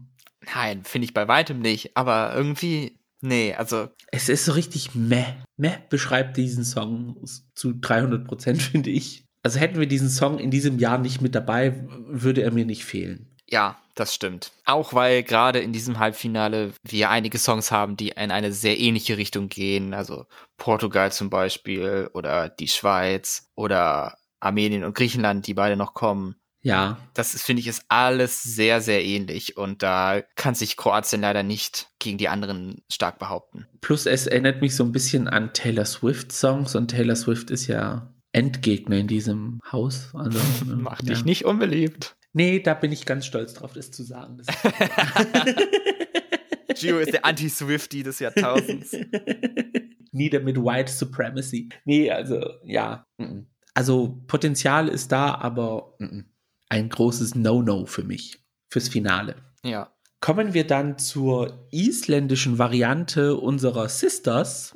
Nein, finde ich bei weitem nicht, aber irgendwie, nee, also. Es ist so richtig meh. Meh beschreibt diesen Song zu 300 Prozent, finde ich. Also hätten wir diesen Song in diesem Jahr nicht mit dabei, würde er mir nicht fehlen. Ja, das stimmt. Auch weil gerade in diesem Halbfinale wir einige Songs haben, die in eine sehr ähnliche Richtung gehen. Also Portugal zum Beispiel oder die Schweiz oder Armenien und Griechenland, die beide noch kommen. Ja. Das finde ich, ist alles sehr, sehr ähnlich und da kann sich Kroatien leider nicht gegen die anderen stark behaupten. Plus es erinnert mich so ein bisschen an Taylor Swift Songs und Taylor Swift ist ja Endgegner in diesem Haus. Also, Macht ja. dich nicht unbeliebt. Nee, da bin ich ganz stolz drauf, das zu sagen. Das Gio ist der Anti-Swifty des Jahrtausends. Nieder mit White Supremacy. Nee, also ja. Also Potenzial ist da, aber ein großes No-No für mich, fürs Finale. Ja. Kommen wir dann zur isländischen Variante unserer Sisters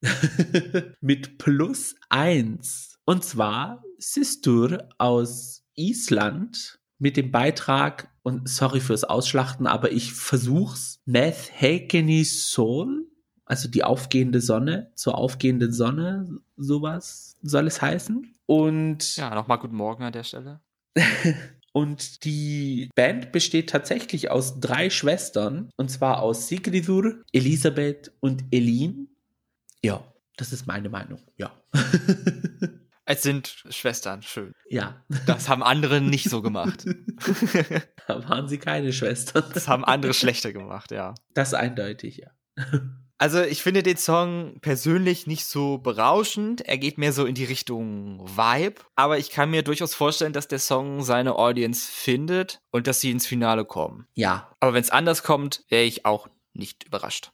mit plus eins. Und zwar Sistur aus Island mit dem Beitrag, und sorry fürs Ausschlachten, aber ich versuch's, Meth Hakeni Sol, also die aufgehende Sonne, zur aufgehenden Sonne, sowas soll es heißen. Und Ja, nochmal guten Morgen an der Stelle. Und die Band besteht tatsächlich aus drei Schwestern, und zwar aus Sigridur, Elisabeth und Elin. Ja, das ist meine Meinung, ja. Es sind Schwestern, schön. ja, Das haben andere nicht so gemacht. da waren sie keine Schwestern. Das haben andere schlechter gemacht, ja. Das eindeutig, ja. Also ich finde den Song persönlich nicht so berauschend. Er geht mehr so in die Richtung Vibe. Aber ich kann mir durchaus vorstellen, dass der Song seine Audience findet und dass sie ins Finale kommen. Ja, Aber wenn es anders kommt, wäre ich auch nicht überrascht.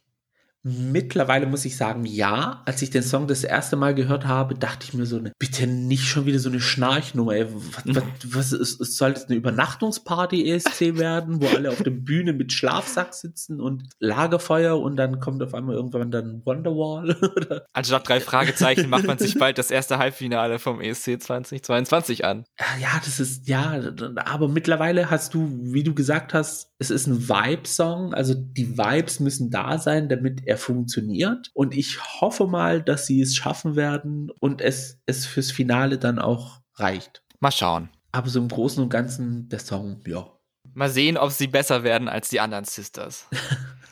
Mittlerweile muss ich sagen, ja. Als ich den Song das erste Mal gehört habe, dachte ich mir so, ne, bitte nicht schon wieder so eine Schnarchnummer. Ey. Was, was, was ist, es soll das eine Übernachtungsparty ESC werden, wo alle auf der Bühne mit Schlafsack sitzen und Lagerfeuer und dann kommt auf einmal irgendwann dann Wonderwall oder Anstatt drei Fragezeichen macht man sich bald das erste Halbfinale vom ESC 2022 an. ja, das ist ja, aber mittlerweile hast du, wie du gesagt hast, es ist ein Vibe-Song, also die Vibes müssen da sein, damit er funktioniert. Und ich hoffe mal, dass sie es schaffen werden und es, es fürs Finale dann auch reicht. Mal schauen. Aber so im Großen und Ganzen der Song, ja. Mal sehen, ob sie besser werden als die anderen Sisters.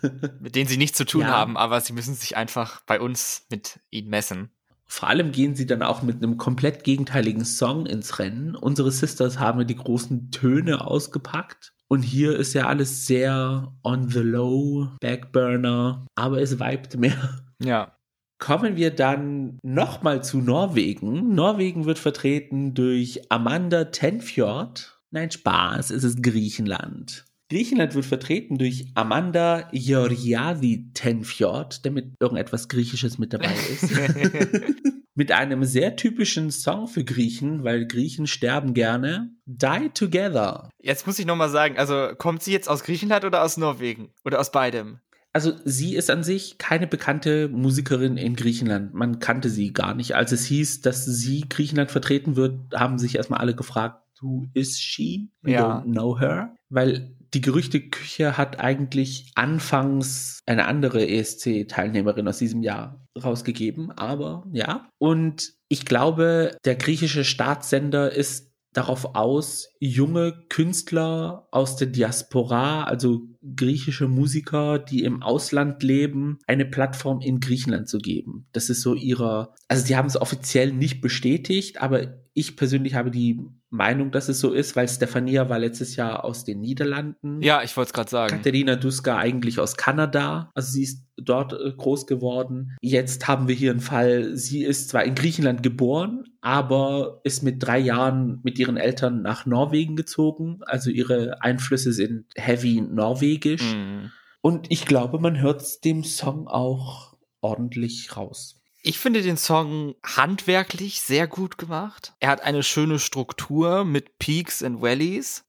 mit denen sie nichts zu tun Ja. haben, aber sie müssen sich einfach bei uns mit ihnen messen. Vor allem gehen sie dann auch mit einem komplett gegenteiligen Song ins Rennen. Unsere Sisters haben die großen Töne ausgepackt. Und hier ist ja alles sehr on the low, Backburner, aber es vibet mehr. Ja. Kommen wir dann nochmal zu Norwegen. Norwegen wird vertreten durch Amanda Tenfjord. Nein, Spaß, es ist Griechenland. Griechenland wird vertreten durch Amanda Georgiadi Tenfjord, damit irgendetwas Griechisches mit dabei ist. mit einem sehr typischen Song für Griechen, weil Griechen sterben gerne. Die Together. Jetzt muss ich nochmal sagen, also kommt sie jetzt aus Griechenland oder aus Norwegen? Oder aus beidem? Also sie ist an sich keine bekannte Musikerin in Griechenland. Man kannte sie gar nicht. Als es hieß, dass sie Griechenland vertreten wird, haben sich erstmal alle gefragt, who is she? We Ja. don't know her. Weil die Gerüchteküche hat eigentlich anfangs eine andere ESC-Teilnehmerin aus diesem Jahr rausgegeben, aber ja. Und ich glaube, der griechische Staatssender ist darauf aus, junge Künstler aus der Diaspora, also griechische Musiker, die im Ausland leben, eine Plattform in Griechenland zu geben. Das ist so ihrer, also sie haben es offiziell nicht bestätigt, aber ich persönlich habe die Meinung, dass es so ist, weil Stefania war letztes Jahr aus den Niederlanden. Ja, ich wollte es gerade sagen. Katharina Duska eigentlich aus Kanada, also sie ist dort äh, groß geworden. Jetzt haben wir hier einen Fall, sie ist zwar in Griechenland geboren, aber ist mit drei Jahren mit ihren Eltern nach Norwegen gezogen. Also ihre Einflüsse sind heavy norwegisch. Mhm. Und ich glaube, man hört dem Song auch ordentlich raus. Ich finde den Song handwerklich sehr gut gemacht. Er hat eine schöne Struktur mit Peaks and Valleys.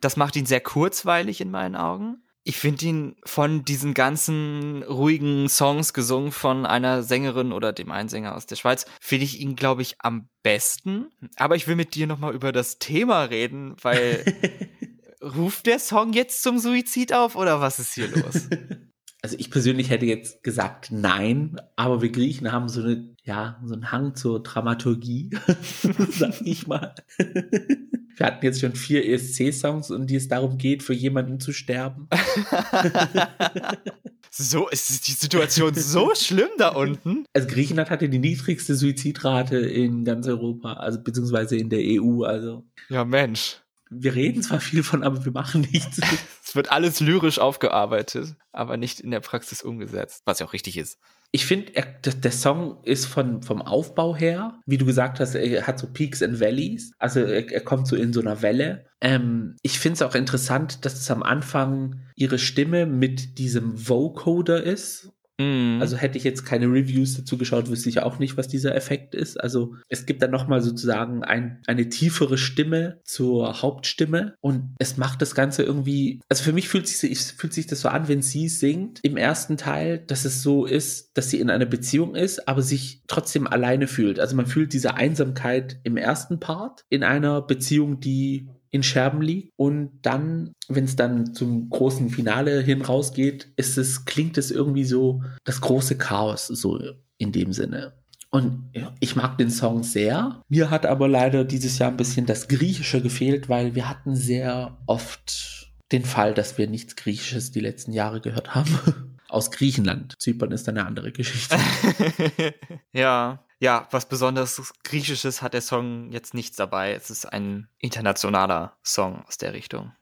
Das macht ihn sehr kurzweilig in meinen Augen. Ich finde ihn von diesen ganzen ruhigen Songs gesungen von einer Sängerin oder dem einen Sänger aus der Schweiz, finde ich ihn, glaube ich, am besten. Aber ich will mit dir nochmal über das Thema reden, weil ruft der Song jetzt zum Suizid auf oder was ist hier los? Also ich persönlich hätte jetzt gesagt nein, aber wir Griechen haben so eine, ja, so einen Hang zur Dramaturgie, sag ich mal. Wir hatten jetzt schon vier ESC-Songs, und die es darum geht, für jemanden zu sterben. so ist die Situation so schlimm da unten. Also Griechenland hatte die niedrigste Suizidrate in ganz Europa, also beziehungsweise in der EU. Also Ja, Mensch. Wir reden zwar viel von, aber wir machen nichts. Es wird alles lyrisch aufgearbeitet, aber nicht in der Praxis umgesetzt, was ja auch richtig ist. Ich finde, er- der, der Song ist von, vom Aufbau her, wie du gesagt hast, er hat so Peaks and Valleys. Also er, er kommt so in so einer Welle. Ähm, ich finde es auch interessant, dass es am Anfang ihre Stimme mit diesem Vocoder ist. Mhm. Also hätte ich jetzt keine Reviews dazu geschaut, wüsste ich auch nicht, was dieser Effekt ist. Also es gibt dann nochmal sozusagen ein, eine tiefere Stimme zur Hauptstimme und es macht das Ganze irgendwie, also für mich fühlt sich, fühlt sich das so an, wenn sie singt im ersten Teil, dass es so ist, dass sie in einer Beziehung ist, aber sich trotzdem alleine fühlt. Also man fühlt diese Einsamkeit im ersten Part in einer Beziehung, die in Scherben liegt und dann, wenn es dann zum großen Finale hin rausgeht, ist es, klingt es irgendwie so das große Chaos, so in dem Sinne. Und ich mag den Song sehr. Mir hat aber leider dieses Jahr ein bisschen das Griechische gefehlt, weil wir hatten sehr oft den Fall, dass wir nichts Griechisches die letzten Jahre gehört haben. Aus Griechenland. Zypern ist eine andere Geschichte. ja. Ja, was besonders Griechisches hat der Song jetzt nichts dabei. Es ist ein internationaler Song aus der Richtung.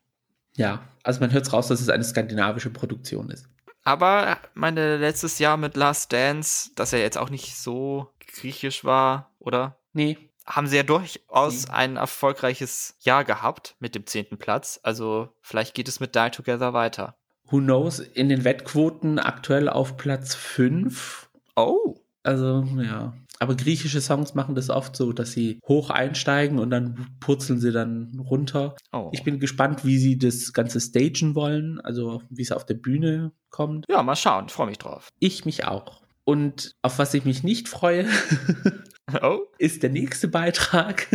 Ja, also man hört raus, dass es eine skandinavische Produktion ist. Aber meine letztes Jahr mit Last Dance, dass er jetzt auch nicht so griechisch war, oder? Nee, Haben sie ja durchaus Nee. ein erfolgreiches Jahr gehabt mit dem zehnten Platz. Also vielleicht geht es mit Die Together weiter. who knows, in den Wettquoten aktuell auf Platz 5. Oh. Also, ja. Aber griechische Songs machen das oft so, dass sie hoch einsteigen und dann purzeln sie dann runter. oh. Ich bin gespannt, wie sie das Ganze stagen wollen, also wie es auf der Bühne kommt. ja, mal schauen. Freue mich drauf. Ich mich auch. Und auf was ich mich nicht freue, Oh. ist der nächste Beitrag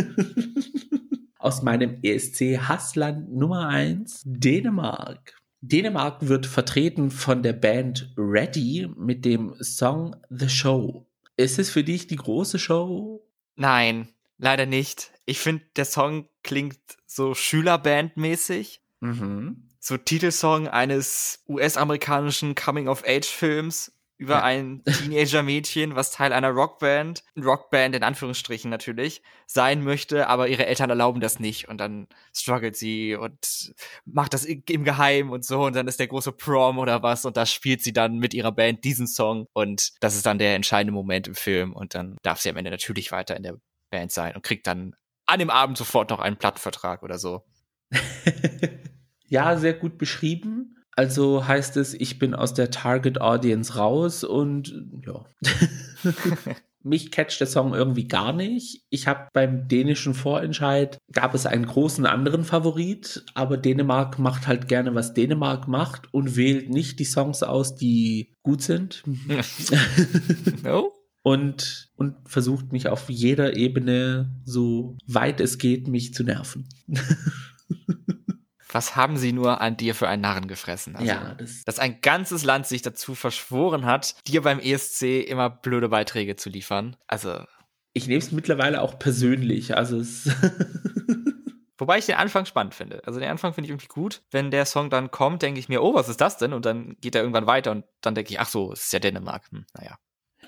aus meinem ESC-Hassland Nummer 1, Dänemark. Dänemark wird vertreten von der Band Ready mit dem Song The Show. Ist es für dich die große Show? Nein, leider nicht. Ich finde, der Song klingt so Schülerband-mäßig. Mhm. So Titelsong eines US-amerikanischen Coming-of-Age-Films über Ja. ein Teenager-Mädchen, was Teil einer Rockband, Rockband in Anführungsstrichen natürlich, sein möchte, aber ihre Eltern erlauben das nicht und dann struggelt sie und macht das im Geheim und so und dann ist der große Prom oder was und da spielt sie dann mit ihrer Band diesen Song und das ist dann der entscheidende Moment im Film und dann darf sie am Ende natürlich weiter in der Band sein und kriegt dann an dem Abend sofort noch einen Plattenvertrag oder so. Ja, sehr gut beschrieben. Also heißt es, ich bin aus der Target Audience raus und ja. Mich catcht der Song irgendwie gar nicht. Ich habe beim dänischen Vorentscheid gab es einen großen anderen Favorit, aber Dänemark macht halt gerne, was Dänemark macht und wählt nicht die Songs aus, die gut sind. no? und, und versucht mich auf jeder Ebene, so weit es geht, mich zu nerven. was haben sie nur an dir für einen Narren gefressen? Also, ja, das dass ein ganzes Land sich dazu verschworen hat, dir beim ESC immer blöde Beiträge zu liefern. Also. Ich nehme es mittlerweile auch persönlich. Also es. Wobei ich den Anfang spannend finde. Also den Anfang finde ich irgendwie gut. Wenn der Song dann kommt, denke ich mir, oh, was ist das denn? Und dann geht er irgendwann weiter und dann denke ich, ach so, es ist ja Dänemark. Hm, naja.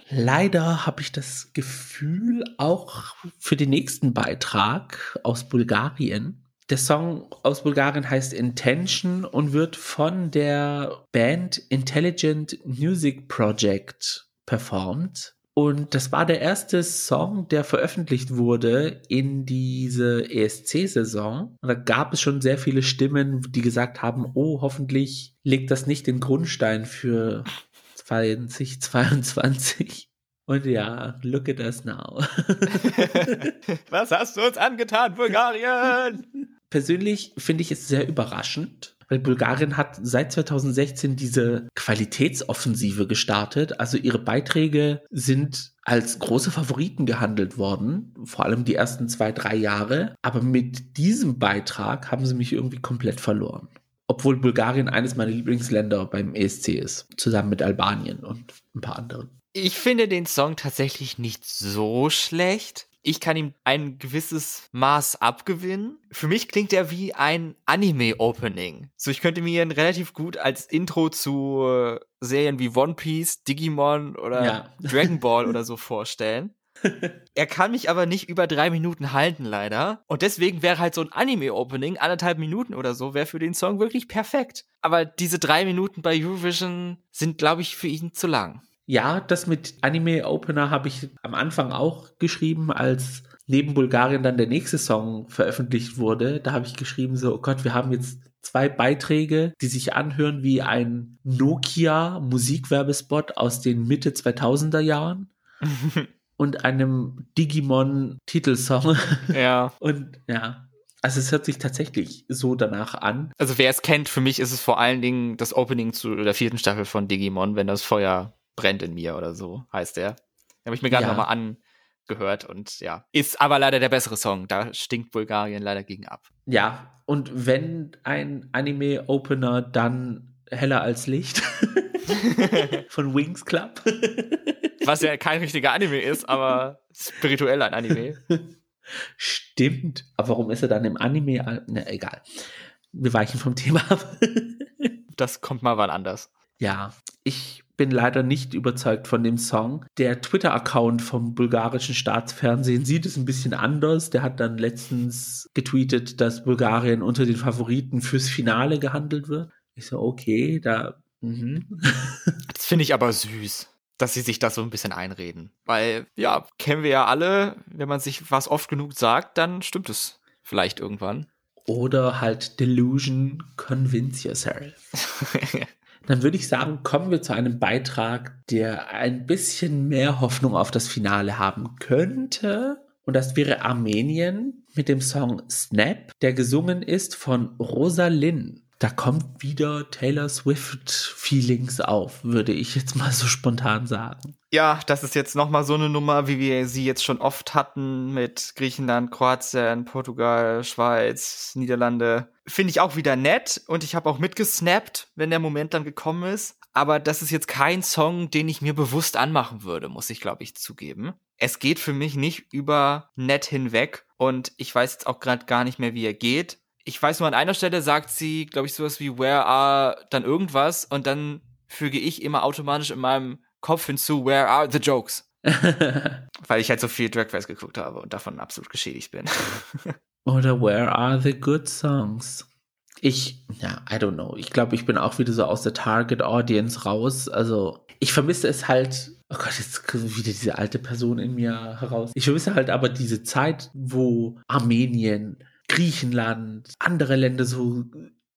Leider habe ich das Gefühl, auch für den nächsten Beitrag aus Bulgarien. Der Song aus Bulgarien heißt Intention und wird von der Band Intelligent Music Project performt. Und das war der erste Song, der veröffentlicht wurde in diese ESC-Saison. Da gab es schon sehr viele Stimmen, die gesagt haben, oh, hoffentlich legt das nicht den Grundstein für 2022. Und ja, look at us now. Was hast du uns angetan, Bulgarien? Persönlich finde ich es sehr überraschend, weil Bulgarien hat seit 2016 diese Qualitätsoffensive gestartet. Also ihre Beiträge sind als große Favoriten gehandelt worden, vor allem die ersten zwei, drei Jahre. Aber mit diesem Beitrag haben sie mich irgendwie komplett verloren obwohl Bulgarien eines meiner Lieblingsländer beim ESC ist, zusammen mit Albanien und ein paar anderen. Ich finde den Song tatsächlich nicht so schlecht. Ich kann ihm ein gewisses Maß abgewinnen. Für mich klingt er wie ein Anime-Opening. So, ich könnte mir ihn relativ gut als Intro zu äh, Serien wie One Piece, Digimon oder ja. Dragon Ball oder so vorstellen. er kann mich aber nicht über drei Minuten halten, leider. Und deswegen wäre halt so ein Anime-Opening, anderthalb Minuten oder so, wäre für den Song wirklich perfekt. Aber diese drei Minuten bei Eurovision sind, glaube ich, für ihn zu lang. Ja, das mit Anime-Opener habe ich am Anfang auch geschrieben, als neben Bulgarien dann der nächste Song veröffentlicht wurde. Da habe ich geschrieben, so, oh Gott, wir haben jetzt zwei Beiträge, die sich anhören wie ein Nokia Musikwerbespot aus den Mitte 2000er Jahren. und einem Digimon-Titelsong. Ja. Und ja, also es hört sich tatsächlich so danach an. Also wer es kennt, für mich ist es vor allen Dingen das Opening zu der vierten Staffel von Digimon, wenn das Feuer brennt in mir oder so, heißt der. Habe ich mir gerade ja. nochmal angehört und ja. Ist aber leider der bessere Song. Da stinkt Bulgarien leider gegen ab. Ja, und wenn ein Anime-Opener dann heller als Licht von Wings Club was ja kein richtiger Anime ist, aber spirituell ein Anime. Stimmt. Aber warum ist er dann im Anime? Ne, egal. Wir weichen vom Thema ab. das kommt mal wann anders. Ja, ich bin leider nicht überzeugt von dem Song. Der Twitter-Account vom bulgarischen Staatsfernsehen sieht es ein bisschen anders. Der hat dann letztens getweetet, dass Bulgarien unter den Favoriten fürs Finale gehandelt wird. Ich so, okay, da. Mh. Das finde ich aber süß dass sie sich das so ein bisschen einreden. Weil, ja, kennen wir ja alle, wenn man sich was oft genug sagt, dann stimmt es vielleicht irgendwann. Oder halt Delusion, convince yourself. dann würde ich sagen, kommen wir zu einem Beitrag, der ein bisschen mehr Hoffnung auf das Finale haben könnte. Und das wäre Armenien mit dem Song Snap, der gesungen ist von Rosa Lynn da kommt wieder Taylor Swift Feelings auf, würde ich jetzt mal so spontan sagen. Ja, das ist jetzt noch mal so eine Nummer, wie wir sie jetzt schon oft hatten mit Griechenland, Kroatien, Portugal, Schweiz, Niederlande. Finde ich auch wieder nett und ich habe auch mitgesnappt, wenn der Moment dann gekommen ist. Aber das ist jetzt kein Song, den ich mir bewusst anmachen würde, muss ich glaube ich zugeben. Es geht für mich nicht über nett hinweg und ich weiß jetzt auch gerade gar nicht mehr, wie er geht ich weiß nur, an einer Stelle sagt sie, glaube ich, sowas wie Where are dann irgendwas und dann füge ich immer automatisch in meinem Kopf hinzu, Where are the jokes? Weil ich halt so viel Drag Race geguckt habe und davon absolut geschädigt bin. Oder Where are the good songs? Ich, ja, I don't know. Ich glaube, ich bin auch wieder so aus der Target Audience raus. Also, ich vermisse es halt. Oh Gott, jetzt kommt wieder diese alte Person in mir heraus. Ich vermisse halt aber diese Zeit, wo Armenien, Griechenland, andere Länder so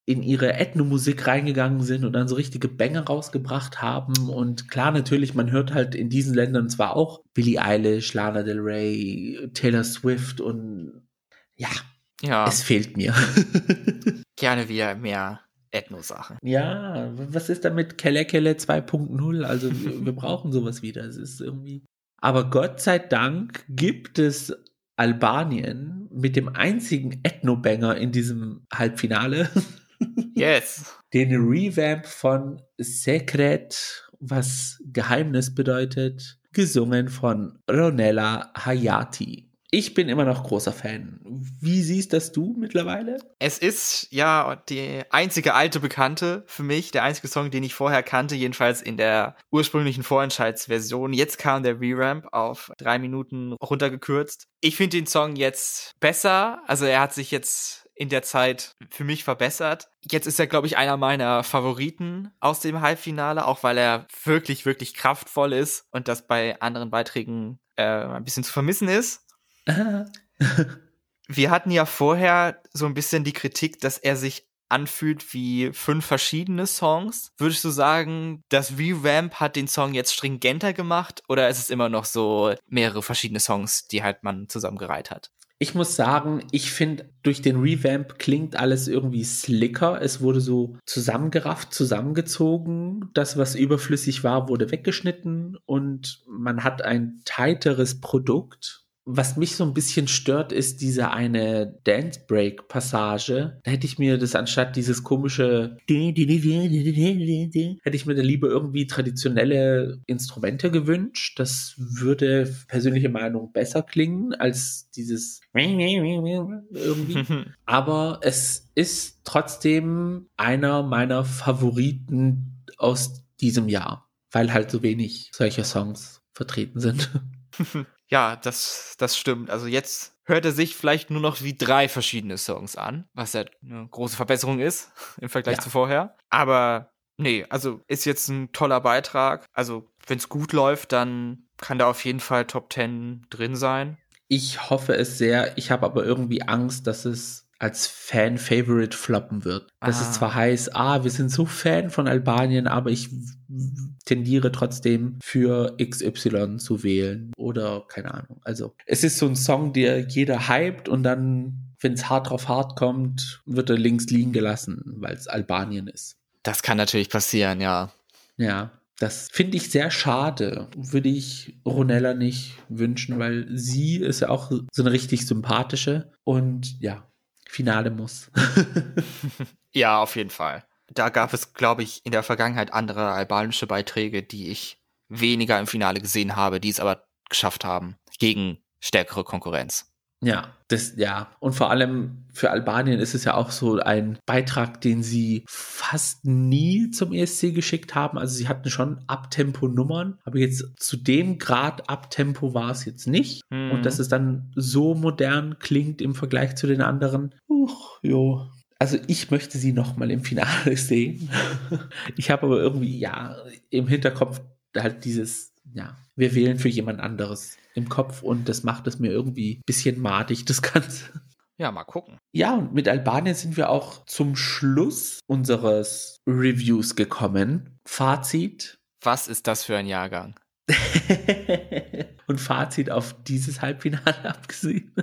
in ihre Ethnomusik reingegangen sind und dann so richtige Banger rausgebracht haben. Und klar, natürlich, man hört halt in diesen Ländern zwar auch Billie Eilish, Lana Del Rey, Taylor Swift und ja, Ja, es fehlt mir. gerne wieder mehr Ethno-Sachen. ja, was ist da mit Kelle Kelle 2.0? Also wir, wir brauchen sowas wieder. Es ist irgendwie. Aber Gott sei Dank gibt es Albanien mit dem einzigen Ethno-Banger in diesem Halbfinale. Yes. den Revamp von Secret, was Geheimnis bedeutet, gesungen von Ronella Hayati. Ich bin immer noch großer Fan. Wie siehst das du mittlerweile? Es ist ja die einzige alte Bekannte für mich, der einzige Song, den ich vorher kannte, jedenfalls in der ursprünglichen Vorentscheidsversion. Jetzt kam der Re-Ramp auf drei Minuten runtergekürzt. Ich finde den Song jetzt besser. Also er hat sich jetzt in der Zeit für mich verbessert. Jetzt ist er, glaube ich, einer meiner Favoriten aus dem Halbfinale, auch weil er wirklich, wirklich kraftvoll ist und das bei anderen Beiträgen äh, ein bisschen zu vermissen ist. Wir hatten ja vorher so ein bisschen die Kritik, dass er sich anfühlt wie fünf verschiedene Songs. Würdest du sagen, das Revamp hat den Song jetzt stringenter gemacht oder ist es immer noch so mehrere verschiedene Songs, die halt man zusammengereiht hat? Ich muss sagen, ich finde, durch den Revamp klingt alles irgendwie slicker. Es wurde so zusammengerafft, zusammengezogen. Das, was überflüssig war, wurde weggeschnitten und man hat ein tighteres Produkt. Was mich so ein bisschen stört, ist diese eine Dance Break Passage. Da hätte ich mir das anstatt dieses komische hätte ich mir da lieber irgendwie traditionelle Instrumente gewünscht. Das würde persönliche Meinung besser klingen als dieses irgendwie. Aber es ist trotzdem einer meiner Favoriten aus diesem Jahr, weil halt so wenig solcher Songs vertreten sind. Ja, das, das stimmt. Also jetzt hört er sich vielleicht nur noch wie drei verschiedene Songs an, was ja eine große Verbesserung ist im Vergleich Ja. zu vorher. Aber nee, also ist jetzt ein toller Beitrag. Also wenn es gut läuft, dann kann da auf jeden Fall Top 10 drin sein. Ich hoffe es sehr. Ich habe aber irgendwie Angst, dass es als Fan-Favorite floppen wird. Dass Ah. es zwar heißt, ah, wir sind so Fan von Albanien, aber ich tendiere trotzdem für XY zu wählen oder keine Ahnung. Also es ist so ein Song, der jeder hypt und dann, wenn es hart drauf hart kommt, wird er links liegen gelassen, weil es Albanien ist. Das kann natürlich passieren, ja. Ja, das finde ich sehr schade. Würde ich Ronella nicht wünschen, weil sie ist ja auch so eine richtig sympathische und ja, Finale muss. Ja, auf jeden Fall. Da gab es, glaube ich, in der Vergangenheit andere albanische Beiträge, die ich weniger im Finale gesehen habe, die es aber geschafft haben gegen stärkere Konkurrenz. Ja, das, ja. Und vor allem für Albanien ist es ja auch so ein Beitrag, den sie fast nie zum ESC geschickt haben. Also sie hatten schon Abtempo-Nummern, aber jetzt zu dem Grad Abtempo war es jetzt nicht. Mhm. Und dass es dann so modern klingt im Vergleich zu den anderen. Uch, jo. Also ich möchte sie noch mal im Finale sehen. Ich habe aber irgendwie, ja, im Hinterkopf halt dieses, ja, wir wählen für jemand anderes im Kopf und das macht es mir irgendwie ein bisschen madig, das Ganze. Ja, mal gucken. Ja, und mit Albanien sind wir auch zum Schluss unseres Reviews gekommen. Fazit. Was ist das für ein Jahrgang? und Fazit auf dieses Halbfinale abgesehen.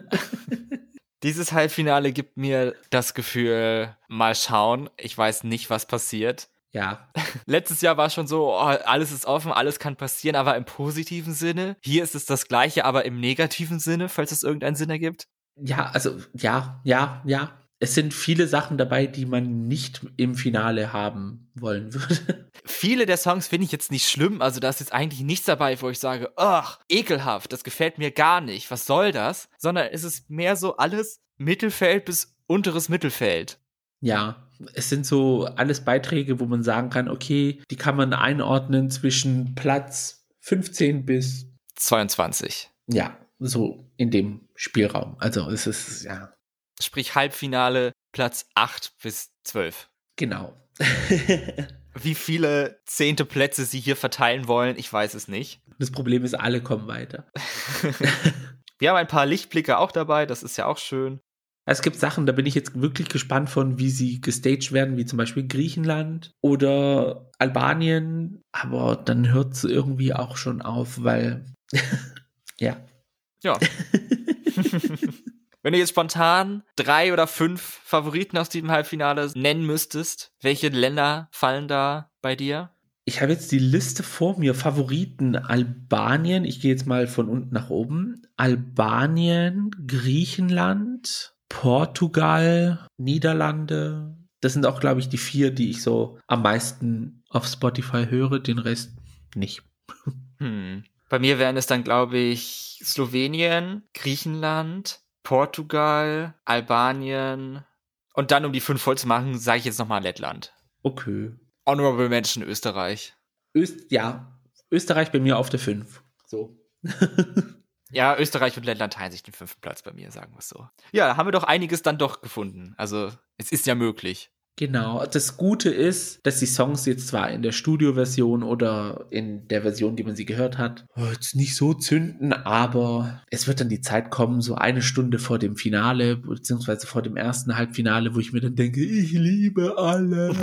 Dieses Halbfinale gibt mir das Gefühl, mal schauen. Ich weiß nicht, was passiert. Ja, Letztes Jahr war schon so, oh, alles ist offen, alles kann passieren, aber im positiven Sinne. Hier ist es das gleiche, aber im negativen Sinne, falls es irgendeinen Sinn ergibt. ja, also ja, ja, ja. Es sind viele Sachen dabei, die man nicht im Finale haben wollen würde. Viele der Songs finde ich jetzt nicht schlimm, also da ist jetzt eigentlich nichts dabei, wo ich sage, ach, ekelhaft, das gefällt mir gar nicht, was soll das? Sondern es ist mehr so alles Mittelfeld bis unteres Mittelfeld. Ja, es sind so alles Beiträge, wo man sagen kann, okay, die kann man einordnen zwischen Platz 15 bis 22. ja, so in dem Spielraum. Also es ist, ja, Sprich Halbfinale Platz 8 bis 12. genau. Wie viele zehnte Plätze sie hier verteilen wollen, ich weiß es nicht. Das Problem ist, alle kommen weiter. Wir haben ein paar Lichtblicke auch dabei, das ist ja auch schön. Es gibt Sachen, da bin ich jetzt wirklich gespannt von, wie sie gestaged werden, wie zum Beispiel Griechenland oder Albanien. Aber dann hört es irgendwie auch schon auf, weil ja. Ja. Wenn du jetzt spontan drei oder fünf Favoriten aus diesem Halbfinale nennen müsstest, welche Länder fallen da bei dir? Ich habe jetzt die Liste vor mir. Favoriten Albanien. Ich gehe jetzt mal von unten nach oben. Albanien, Griechenland, Portugal, Niederlande. Das sind auch, glaube ich, die vier, die ich so am meisten auf Spotify höre. Den Rest nicht. Hm. Bei mir wären es dann, glaube ich, Slowenien, Griechenland, Portugal, Albanien und dann, um die fünf voll zu machen, sage ich jetzt nochmal Lettland. Okay. Honorable Mention Österreich. Öst ja, Österreich bei mir auf der fünf. So. ja, Österreich und Lettland teilen sich den fünften Platz bei mir, sagen wir es so. Ja, haben wir doch einiges dann doch gefunden. Also, es ist ja möglich. Genau. Das Gute ist, dass die Songs jetzt zwar in der Studioversion oder in der Version, die man sie gehört hat, jetzt nicht so zünden, aber es wird dann die Zeit kommen, so eine Stunde vor dem Finale, beziehungsweise vor dem ersten Halbfinale, wo ich mir dann denke, ich liebe alle.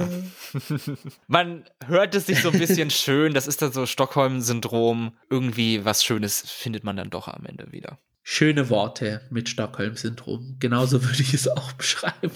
man hört es sich so ein bisschen schön, das ist dann so Stockholm-Syndrom. Irgendwie was Schönes findet man dann doch am Ende wieder. Schöne Worte mit Stockholm-Syndrom. Genauso würde ich es auch beschreiben.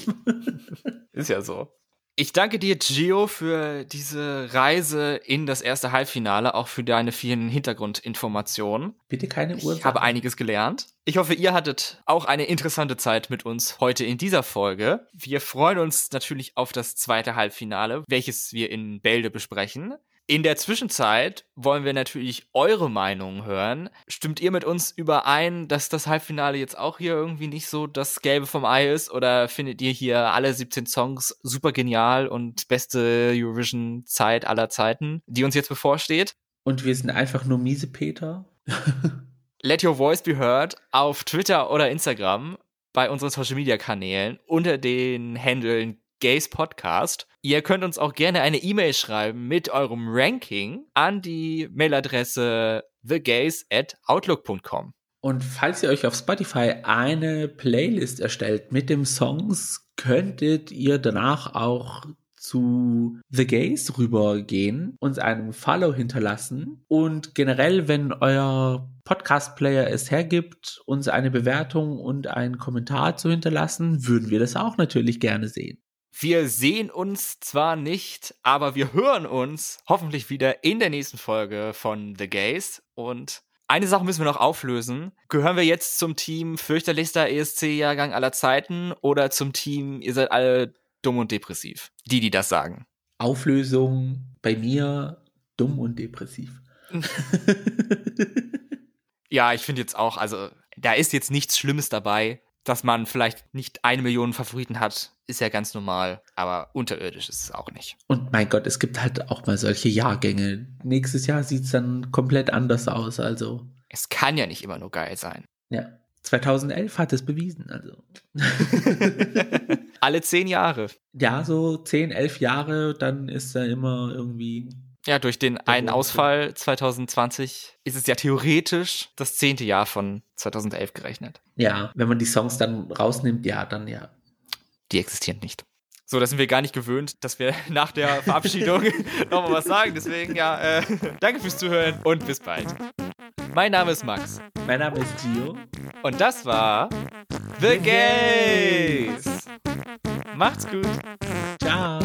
Ist ja so. Ich danke dir, Gio, für diese Reise in das erste Halbfinale, auch für deine vielen Hintergrundinformationen. Bitte keine Uhr. Ich habe einiges gelernt. Ich hoffe, ihr hattet auch eine interessante Zeit mit uns heute in dieser Folge. Wir freuen uns natürlich auf das zweite Halbfinale, welches wir in Bälde besprechen. In der Zwischenzeit wollen wir natürlich eure Meinung hören. Stimmt ihr mit uns überein, dass das Halbfinale jetzt auch hier irgendwie nicht so das Gelbe vom Ei ist? Oder findet ihr hier alle 17 Songs super genial und beste Eurovision-Zeit aller Zeiten, die uns jetzt bevorsteht? Und wir sind einfach nur miese Peter. Let Your Voice Be Heard auf Twitter oder Instagram bei unseren Social Media Kanälen unter den Handeln Gays Podcast. Ihr könnt uns auch gerne eine E-Mail schreiben mit eurem Ranking an die Mailadresse thegays at outlook.com. Und falls ihr euch auf Spotify eine Playlist erstellt mit dem Songs, könntet ihr danach auch zu The Gays rübergehen, uns einen Follow hinterlassen und generell, wenn euer Podcast-Player es hergibt, uns eine Bewertung und einen Kommentar zu hinterlassen, würden wir das auch natürlich gerne sehen. Wir sehen uns zwar nicht, aber wir hören uns hoffentlich wieder in der nächsten Folge von The Gays. Und eine Sache müssen wir noch auflösen. Gehören wir jetzt zum Team fürchterlichster ESC-Jahrgang aller Zeiten oder zum Team, ihr seid alle dumm und depressiv? Die, die das sagen. Auflösung bei mir dumm und depressiv. ja, ich finde jetzt auch, also da ist jetzt nichts Schlimmes dabei dass man vielleicht nicht eine Million Favoriten hat, ist ja ganz normal, aber unterirdisch ist es auch nicht. Und mein Gott, es gibt halt auch mal solche Jahrgänge. Nächstes Jahr sieht es dann komplett anders aus, also. Es kann ja nicht immer nur geil sein. Ja. 2011 hat es bewiesen, also. Alle zehn Jahre. Ja, so zehn, elf Jahre, dann ist da immer irgendwie ja, durch den einen Ausfall 2020 ist es ja theoretisch das zehnte Jahr von 2011 gerechnet. Ja, wenn man die Songs dann rausnimmt, ja, dann ja. Die existieren nicht. So, da sind wir gar nicht gewöhnt, dass wir nach der Verabschiedung nochmal was sagen. Deswegen, ja, äh, danke fürs Zuhören und bis bald. Mein Name ist Max. Mein Name ist Gio. Und das war The Gays. Macht's gut. Ciao.